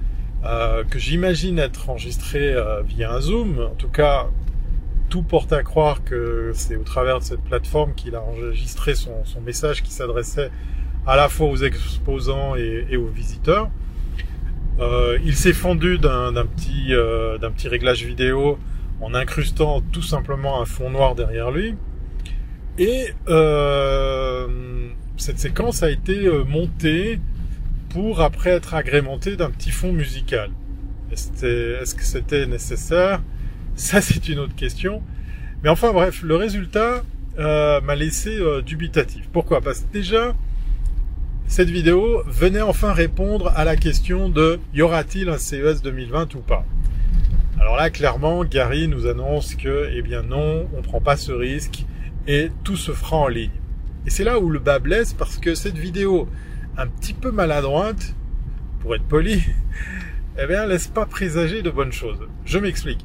euh, que j'imagine être enregistrée via un Zoom. En tout cas, tout porte à croire que c'est au travers de cette plateforme qu'il a enregistré son, message qui s'adressait à la fois aux exposants et aux visiteurs. Euh, il s'est fendu d'un petit, euh, petit réglage vidéo en incrustant tout simplement un fond noir derrière lui. Et euh, cette séquence a été montée pour après être agrémentée d'un petit fond musical. Est-ce que c'était nécessaire? Ça, c'est une autre question. Mais enfin bref, le résultat m'a laissé dubitatif. Pourquoi? Parce que déjà, cette vidéo venait enfin répondre à la question de y aura-t-il un CES 2020 ou pas? Alors là, clairement, Gary nous annonce que, eh bien non, on prend pas ce risque et tout se fera en ligne. Et c'est là où le bas blesse parce que cette vidéo, un petit peu maladroite, pour être poli, eh bien, laisse pas présager de bonnes choses. Je m'explique.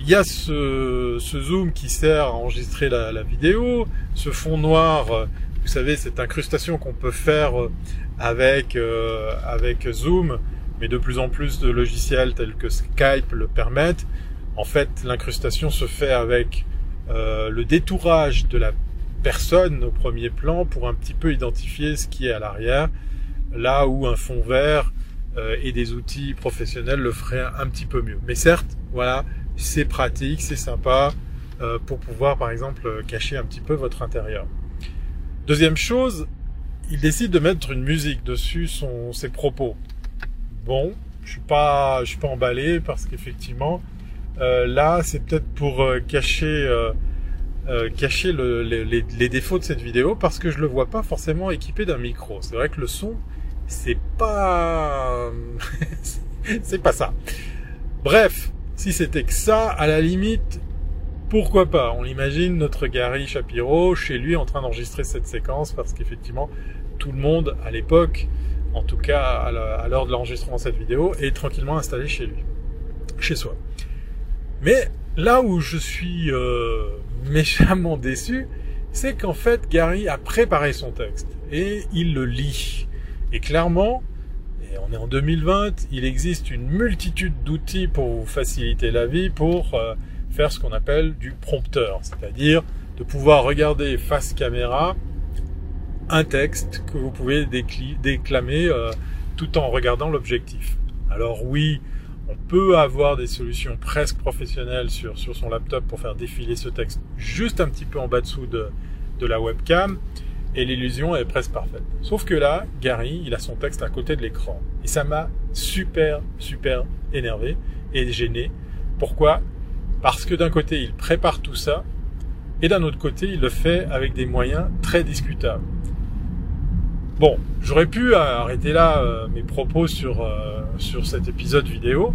il y a ce, zoom qui sert à enregistrer la, vidéo, ce fond noir, euh, vous savez, cette incrustation qu'on peut faire euh, avec, euh, avec Zoom, mais de plus en plus de logiciels tels que Skype le permettent. En fait, l'incrustation se fait avec le détourage de la personne au premier plan pour un petit peu identifier ce qui est à l'arrière, là où un fond vert et des outils professionnels le feraient un petit peu mieux. Mais certes, voilà, c'est pratique, c'est sympa euh, pour pouvoir par exemple cacher un petit peu votre intérieur. Deuxième chose, il décide de mettre une musique dessus son, ses propos. Bon, je suis suis pas emballé parce qu'effectivement, euh, là, c'est peut-être pour euh, cacher, cacher les, les, défauts de cette vidéo parce que je le vois pas forcément équipé d'un micro. C'est vrai que le son, c'est pas, c'est pas ça. Bref, si c'était que ça, à la limite, pourquoi pas? On imagine notre Gary Shapiro chez lui en train d'enregistrer cette séquence parce qu'effectivement, tout le monde à l'époque, en tout cas à l'heure de l'enregistrement de cette vidéo, est tranquillement installé chez lui, chez soi. Mais là où je suis euh, méchamment déçu, c'est qu'en fait Gary a préparé son texte et il le lit. Et clairement, on est en 2020, il existe une multitude d'outils pour vous faciliter la vie pour euh, faire ce qu'on appelle du prompteur, c'est-à-dire de pouvoir regarder face caméra un texte que vous pouvez déclamer euh, tout en regardant l'objectif. Alors oui, on peut avoir des solutions presque professionnelles sur, son laptop pour faire défiler ce texte juste un petit peu en bas dessous de, de la webcam, et l'illusion est presque parfaite. Sauf que là, Gary, il a son texte à côté de l'écran. Et ça m'a super, super énervé et gêné. Pourquoi? Parce que d'un côté, il prépare tout ça, et d'un autre côté, il le fait avec des moyens très discutables. Bon, j'aurais pu arrêter là euh, mes propos sur, euh, sur cet épisode vidéo,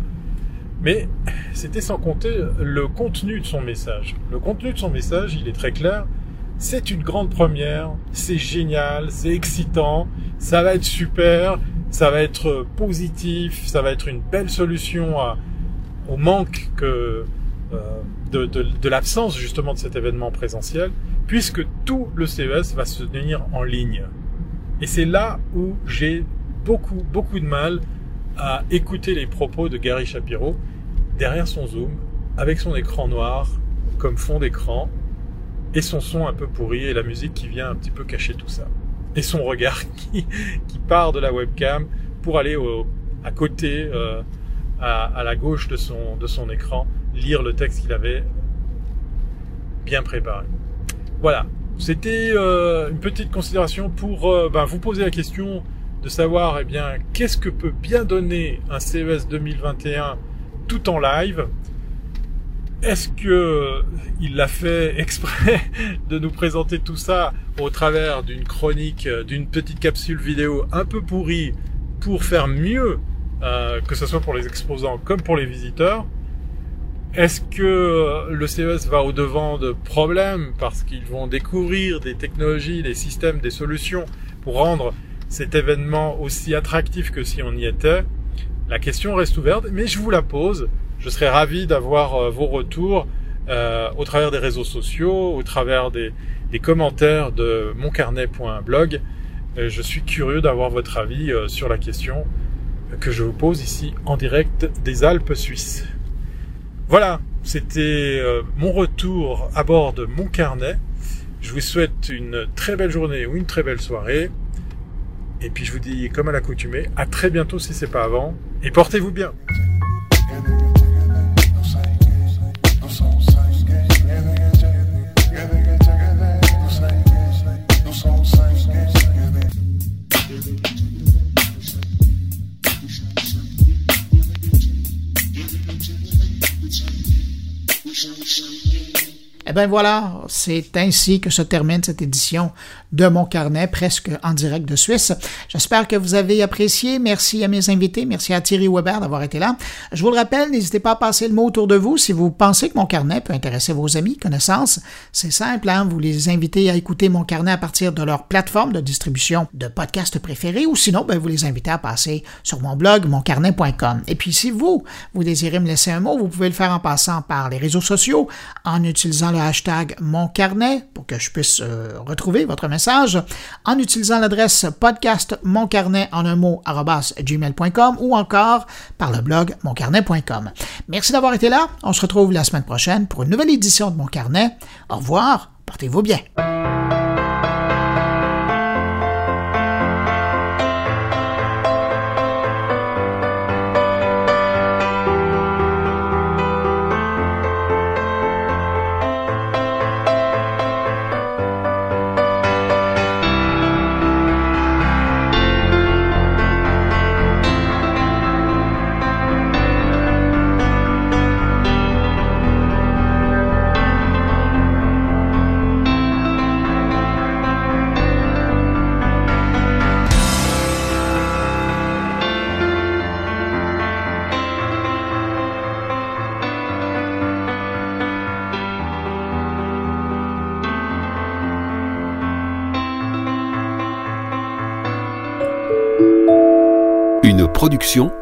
mais c'était sans compter le contenu de son message. Le contenu de son message, il est très clair, c'est une grande première, c'est génial, c'est excitant, ça va être super, ça va être positif, ça va être une belle solution au manque que, euh, de, l'absence justement de cet événement présentiel, puisque tout le CES va se tenir en ligne. Et c'est là où j'ai beaucoup, beaucoup de mal à écouter les propos de Gary Shapiro derrière son zoom, avec son écran noir comme fond d'écran, et son son un peu pourri et la musique qui vient un petit peu cacher tout ça. Et son regard qui, part de la webcam pour aller à côté, euh, à, à, la gauche de son, de son écran, lire le texte qu'il avait bien préparé. Voilà, c'était euh, une petite considération pour euh, ben, vous poser la question de savoir eh bien qu'est-ce que peut bien donner un CES 2021 tout en live? Est-ce que il l'a fait exprès de nous présenter tout ça au travers d'une chronique, d'une petite capsule vidéo un peu pourrie pour faire mieux, euh, que ce soit pour les exposants comme pour les visiteurs? Est-ce que le CES va au devant de problèmes parce qu'ils vont découvrir des technologies, des systèmes, des solutions pour rendre cet événement aussi attractif que si on y était? La question reste ouverte, mais je vous la pose. Je serais ravi d'avoir euh, vos retours euh, au travers des réseaux sociaux, au travers des, commentaires de moncarnet.blog. Euh, je suis curieux d'avoir votre avis sur la question que je vous pose ici en direct des Alpes suisses. Voilà, c'était mon retour à bord de mon carnet. Je vous souhaite une très belle journée ou une très belle soirée. Et puis je vous dis, comme à l'accoutumée, à très bientôt si c'est pas avant. Et portez-vous bien. Thank you. Eh bien voilà, c'est ainsi que se termine cette édition de mon carnet, presque en direct de Suisse. J'espère que vous avez apprécié. Merci à mes invités. Merci à Thierry Weber d'avoir été là. Je vous le rappelle, n'hésitez pas à passer le mot autour de vous si vous pensez que mon carnet peut intéresser vos amis, connaissances. C'est simple, hein? vous les invitez à écouter mon carnet à partir de leur plateforme de distribution de podcasts préférés ou sinon, ben, vous les invitez à passer sur mon blog, moncarnet.com. Et puis si vous, vous désirez me laisser un mot, vous pouvez le faire en passant par les réseaux sociaux, en utilisant le hashtag Mon Carnet pour que je puisse euh, retrouver votre message, en utilisant l'adresse podcast moncarnet en un mot gmail.com ou encore par le blog moncarnet.com. Merci d'avoir été là. On se retrouve la semaine prochaine pour une nouvelle édition de Mon Carnet. Au revoir. Portez-vous bien.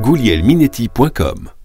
goulielminetti.com